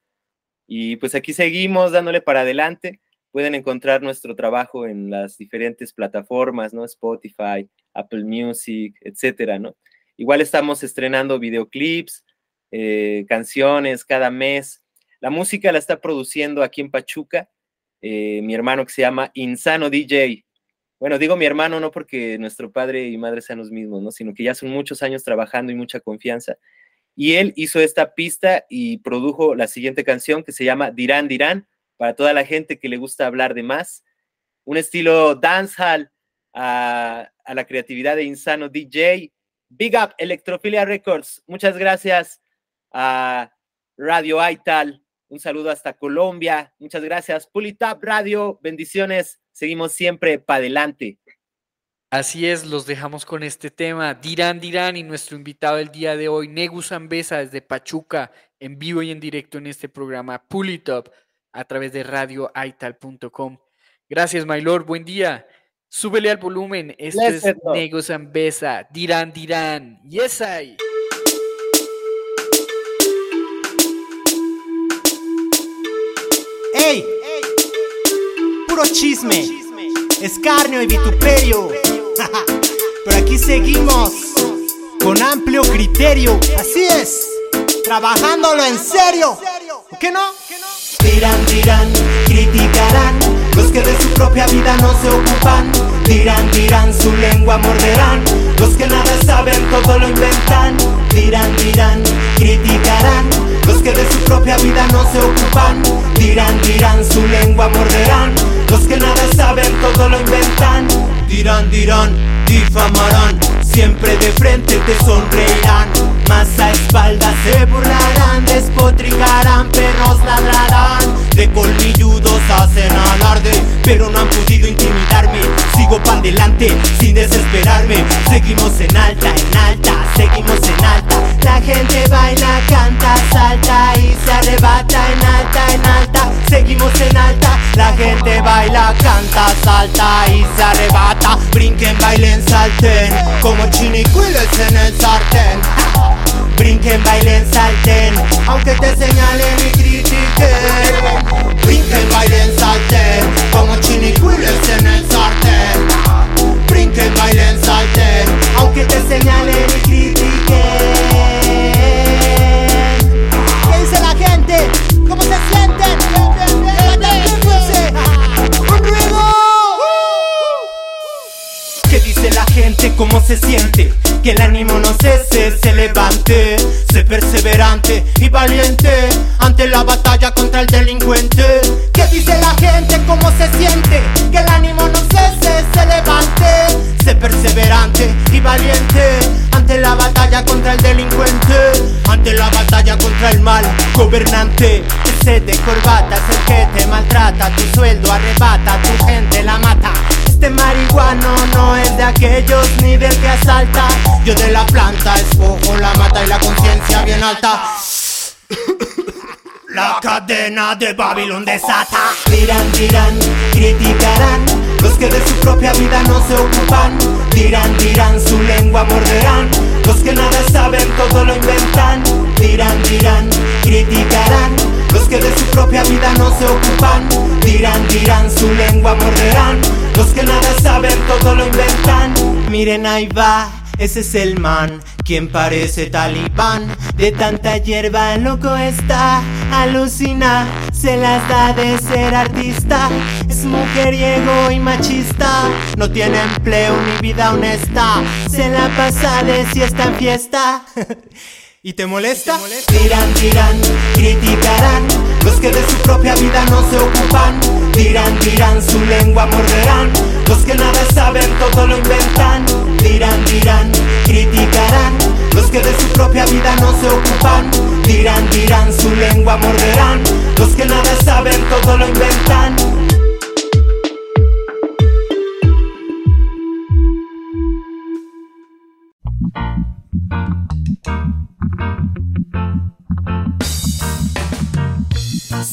Y pues aquí seguimos dándole para adelante. Pueden encontrar nuestro trabajo en las diferentes plataformas, ¿no? Spotify, Apple Music, etcétera, ¿no? Igual estamos estrenando videoclips, eh, canciones cada mes. La música la está produciendo aquí en Pachuca eh, mi hermano que se llama Insano DJ. Bueno, digo mi hermano no porque nuestro padre y madre sean los mismos, ¿no? Sino que ya son muchos años trabajando y mucha confianza. Y él hizo esta pista y produjo la siguiente canción que se llama Dirán Dirán, para toda la gente que le gusta hablar de más. Un estilo dancehall a, a la creatividad de Insano DJ. Big Up Electrofilia Records. Muchas gracias a Radio Aital. Un saludo hasta Colombia. Muchas gracias. Pulitap Radio. Bendiciones. Seguimos siempre para adelante. Así es, los dejamos con este tema. Dirán, dirán, y nuestro invitado del día de hoy, Negu Zambesa, desde Pachuca, en vivo y en directo en este programa Pull It Up a través de radioaital.com. Gracias, my lord. Buen día. Súbele al volumen. Esto es Blessed. Nego Zambesa. Dirán, dirán. Yes, I. Puro chisme, escarnio y vituperio. Pero aquí seguimos con amplio criterio. Así es, trabajándolo en serio. ¿Por qué no? Dirán, dirán, criticarán los que de su propia vida no se ocupan. Dirán, dirán, su lengua morderán. Los que nada saben, todo lo inventan. Dirán, dirán, criticarán los que de su propia vida no se ocupan. Dirán, dirán, su lengua morderán. Los que nada saben, todo lo inventan. Dirán, dirán, difamarán. Siempre de frente te sonreirán. Más a espaldas se burlarán, despotricarán, perros ladrarán. De colmilludos hacen alarde, pero no han podido intimidarme. Sigo para adelante sin desesperarme. Seguimos en alta, en alta, seguimos en alta. La gente baila, canta, salta y se arrebata en alta, en alta. Seguimos en alta, la gente baila, canta, salta y se arrebata. Brinquen, bailen, salten, como chinicuiles en el sartén. Brinquen, bailen, salten, aunque te señalen y critiquen. Brinquen, bailen, salten, como chinicuiles en el sartén. Brinquen, bailen, salten, aunque te señalen y critiquen. Gente? ¿Cómo se siente? Que el ánimo no cese, se levante, sé perseverante y valiente ante la batalla contra el delincuente. ¿Qué dice la gente? ¿Cómo se siente? Que el ánimo no cese, se levante, sé perseverante y valiente ante la batalla contra el delincuente, ante la batalla el mal gobernante. Ese de corbata es el que te maltrata, tu sueldo arrebata, tu gente la mata. Este marihuano no es de aquellos ni del que asalta. Yo de la planta escojo la mata y la conciencia bien alta. La cadena de Babilón desata. Dirán, dirán, criticarán. Los que de su propia vida no se ocupan. Dirán, dirán, su lengua morderán. Los que nada saben, todo lo inventan. Dirán, dirán, criticarán. Los que de su propia vida no se ocupan. Dirán, dirán, su lengua morderán. Los que nada saben, todo lo inventan. Miren, ahí va. Ese es el man, quien parece talibán. De tanta hierba loco está, alucina, se las da de ser artista. Es mujeriego y machista, no tiene empleo ni vida honesta. Se la pasa de siesta en fiesta. ¿Y te molesta? Dirán, dirán, criticarán. Los que de su propia vida no se ocupan Dirán, dirán, su lengua morderán. Los que nada saben, todo lo inventan. Dirán, dirán, criticarán. Los que de su propia vida no se ocupan Dirán, dirán, su lengua morderán. Los que nada saben, todo lo inventan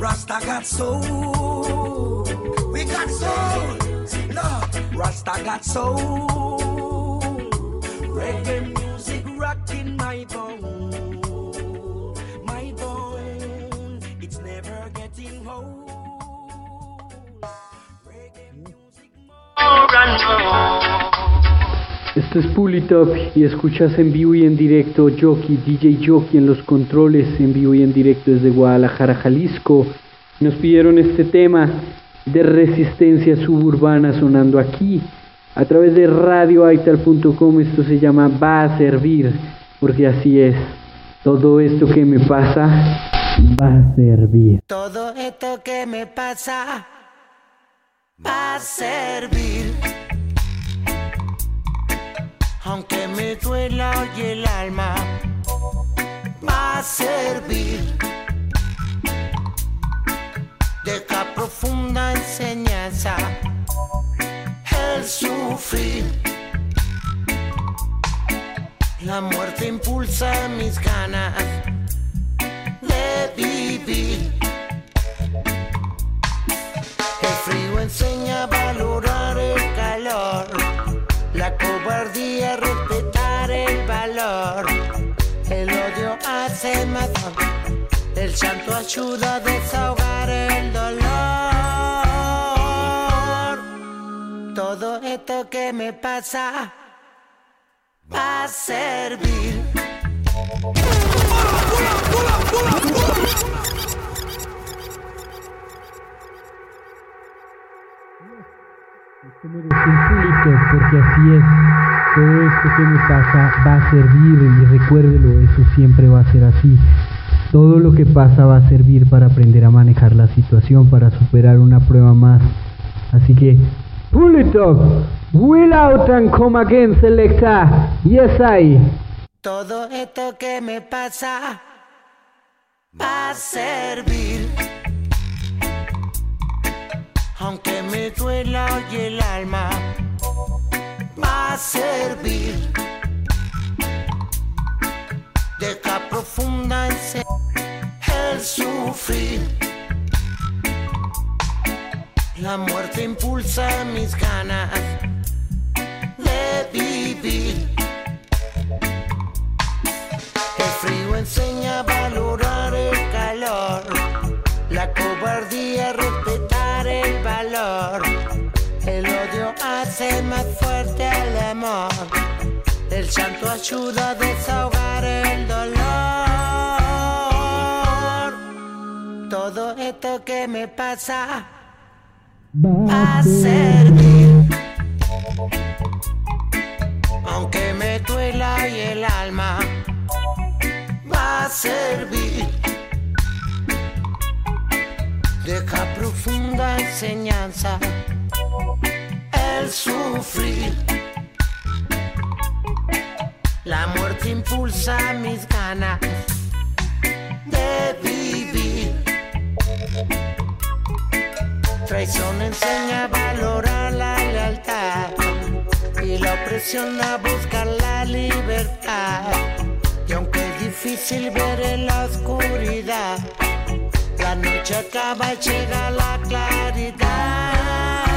Rasta got soul. We got soul. Lord, Rasta got soul. Reggae music rocking my bone. My bone. It's never getting old. Esto es Pulitop y escuchas en vivo y en directo Jockey, DJ Jockey en los controles en vivo y en directo desde Guadalajara, Jalisco. Nos pidieron este tema de resistencia suburbana sonando aquí a través de radioaital.com. Esto se llama Va a servir, porque así es. Todo esto que me pasa va a servir. Todo esto que me pasa va a servir. Aunque me duela hoy el alma, va a servir. Deja profunda enseñanza el sufrir. La muerte impulsa mis ganas de vivir. El frío enseña a valorar. La cobardía respetar el valor. El odio hace más. El llanto ayuda a desahogar el dolor. Todo esto que me pasa va a servir. Esto merece un público porque así es. Todo esto que me pasa va a servir y recuérdelo, eso siempre va a ser así. Todo lo que pasa va a servir para aprender a manejar la situación, para superar una prueba más. Así que Pull it up. Will out and come again, selecta. Yes, I. Todo esto que me pasa va a servir. Aunque me duela hoy el alma, va a servir. Deja profunda en se- el sufrir. La muerte impulsa mis ganas de vivir. El frío enseña a valorar el calor, la cobardía respetar el odio hace más fuerte el amor, el llanto ayuda a desahogar el dolor. Todo esto que me pasa va a servir. Aunque me duela y el alma va a servir. Deja profunda enseñanza el sufrir. La muerte impulsa mis ganas de vivir. Traición enseña a valorar la lealtad y la opresión a buscar la libertad. Y aunque es difícil ver en la oscuridad, la noche acaba y llega la claridad.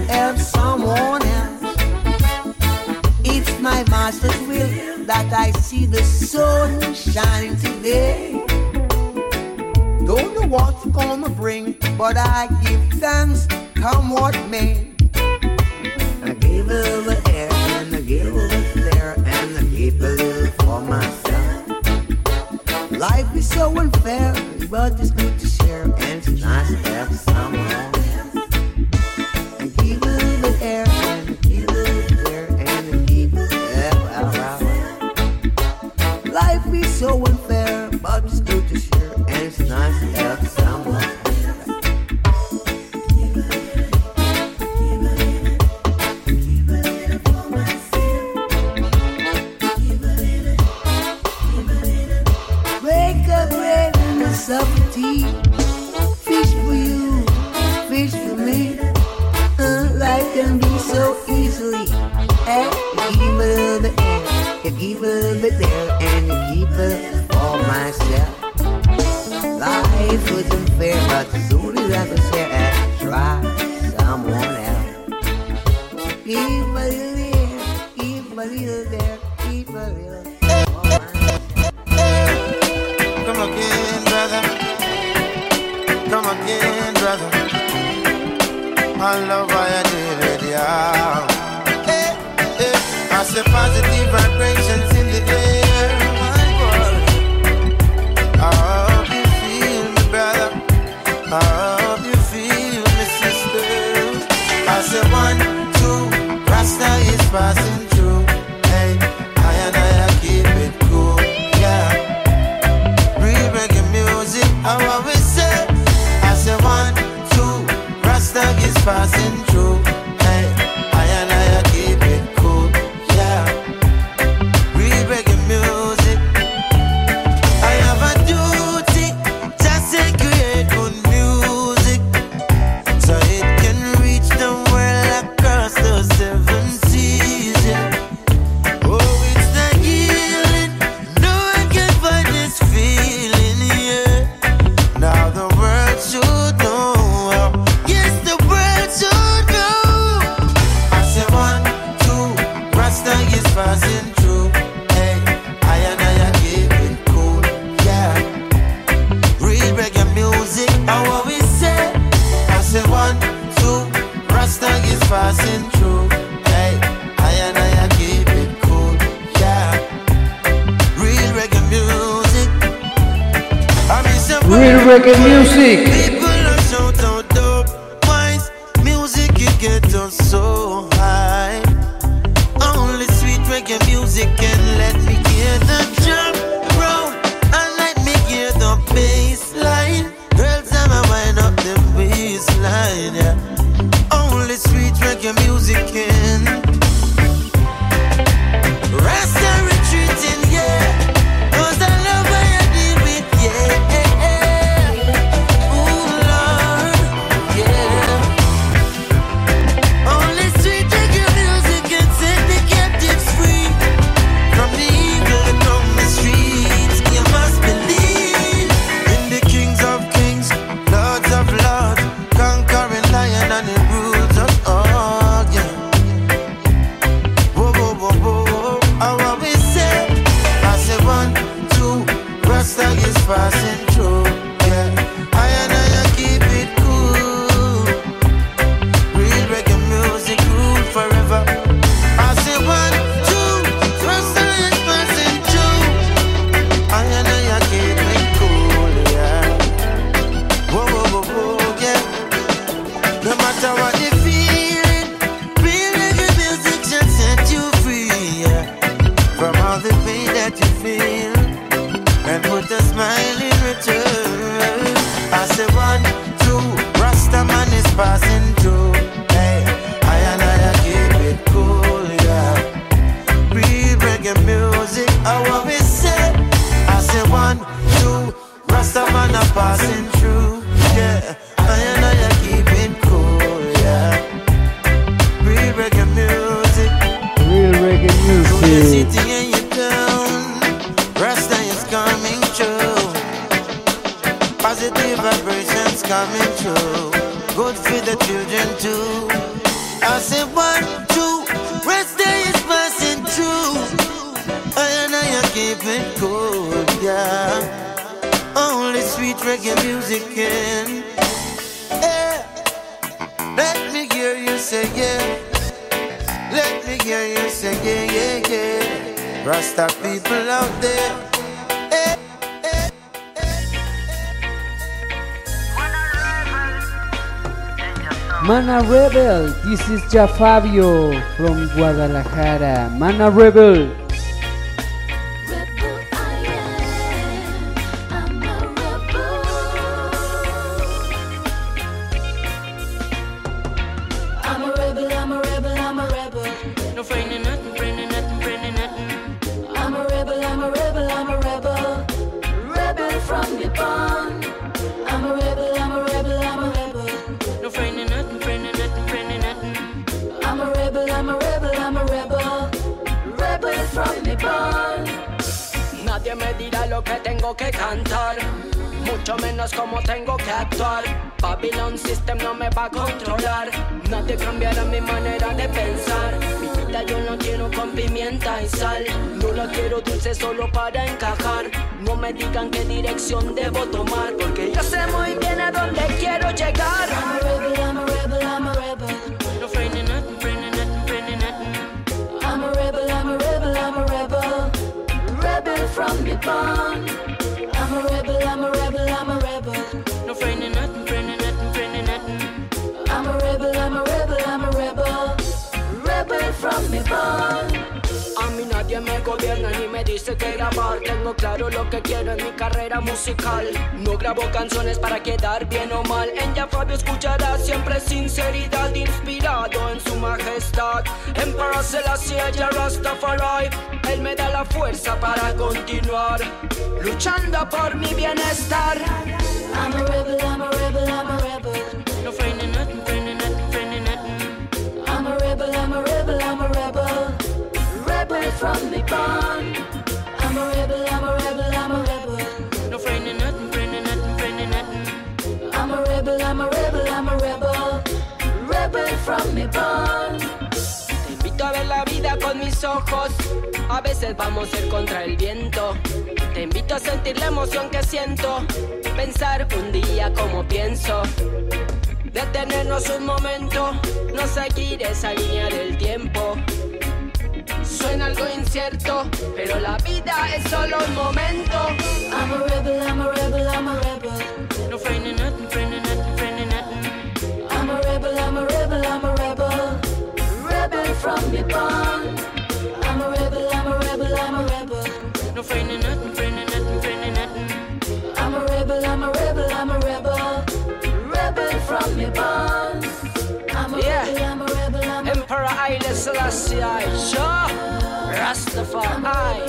help someone else. It's my master's will that I see the sun shining today. Don't know what's gonna bring, but I give thanks, come what may. me hear you say, yeah, yeah, yeah. Rasta people out there. Mana Rebel, this is Ja Fabio from Guadalajara. Mana Rebel. Selassie I, sure, Rastafari.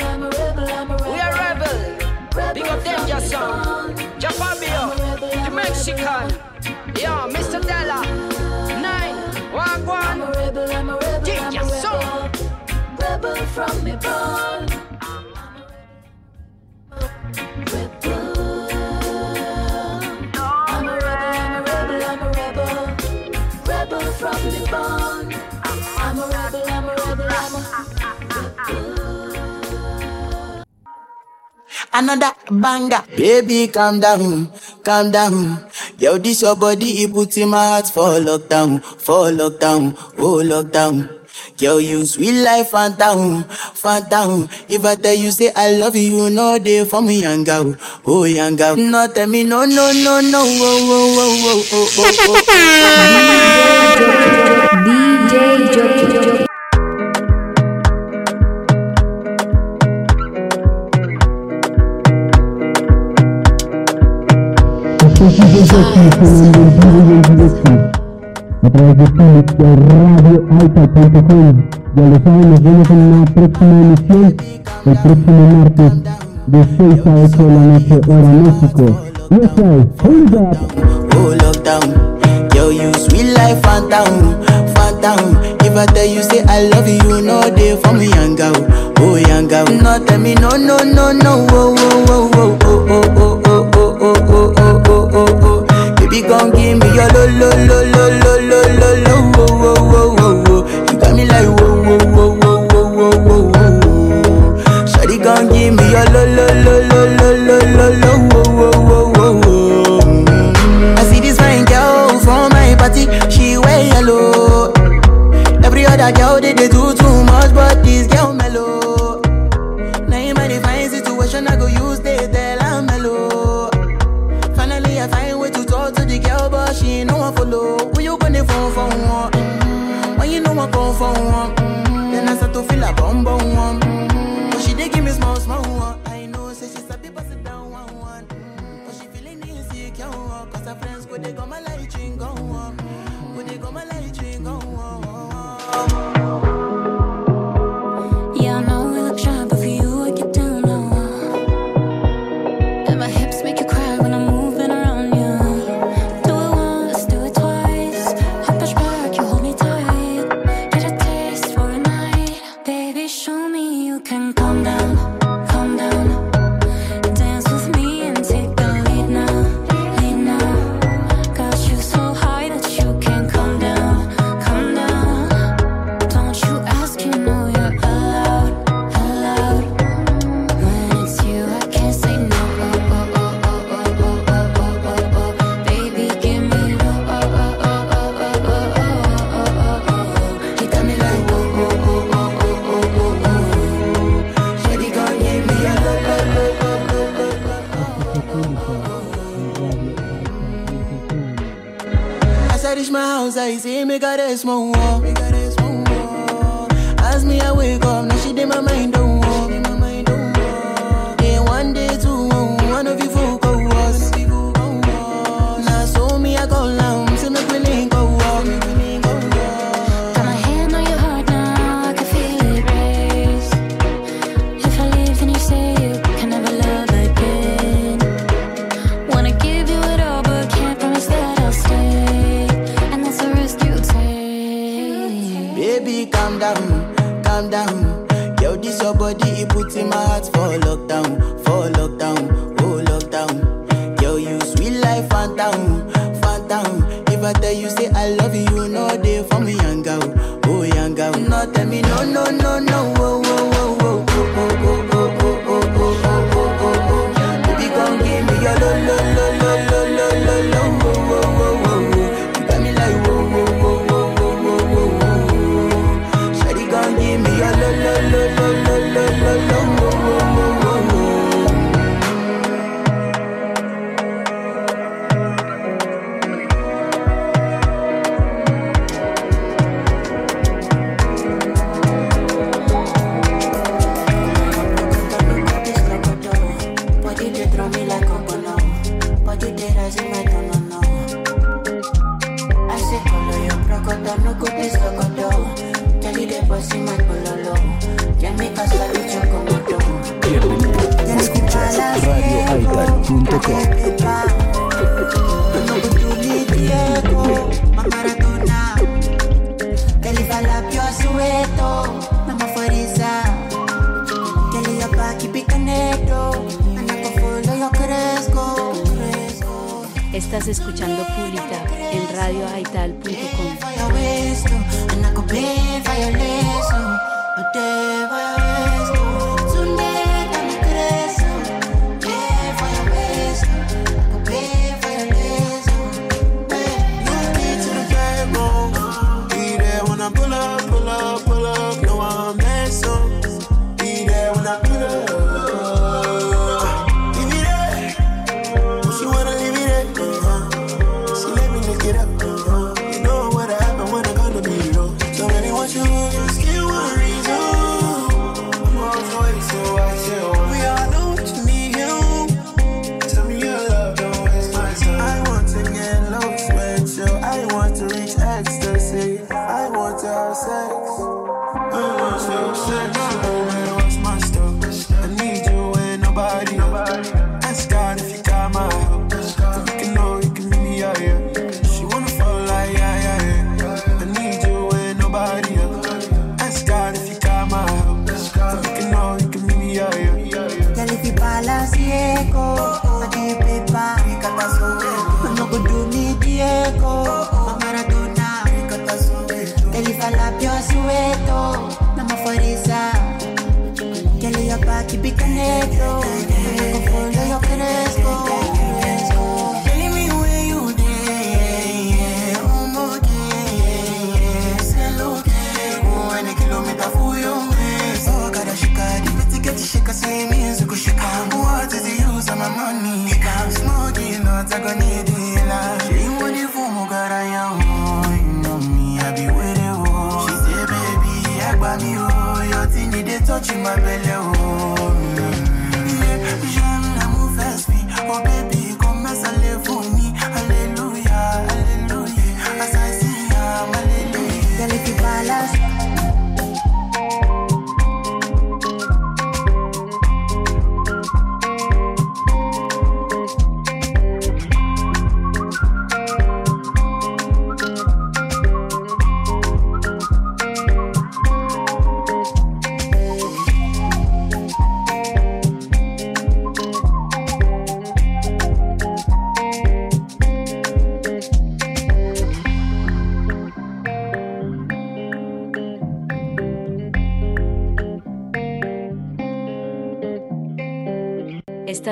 We are rebel. Big up danger song. Japabio, the Mexican. Yo, Mr. Della. Nine, one, one. Danger song. Rebel from me born. another banger. Baby, calm down, calm down. Yo, this your body, it puts in my heart for lockdown, for lockdown, oh lockdown. Girl, you sweet life, phantom, down. If I tell you say I love you, no day for me, young girl, oh young girl. No tell me no, no, no, no, Whoa, oh, oh, oh, oh, oh, oh. oh. a través de de Ya lo saben, nos vemos en próxima emisión el próximo martes de 6 a 8 de la noche, hora México. Y eso es, hold up. Oh, lockdown. Yo, you sweet life, phantom, phantom. If I tell you, say I love you, no day for me, young girl. Oh, young girl. Tell me, no, no, no, no, oh, oh, oh, oh, oh, oh, oh, oh, oh, oh, oh. Baby, gon' give me your lo lo lo lo lo lo lo lo wo wo wo wo wo. You got me like wo wo wo wo wo wo wo wo. Shawty gon' give me your lo lo lo lo lo lo lo lo wo wo wo wo wo. I see this fine girl from my party, she wear yellow. Every other girl they, they do too much, but this girl. phone. En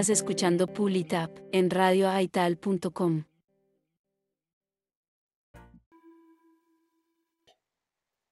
Estás escuchando Pulitap en radioaital.com.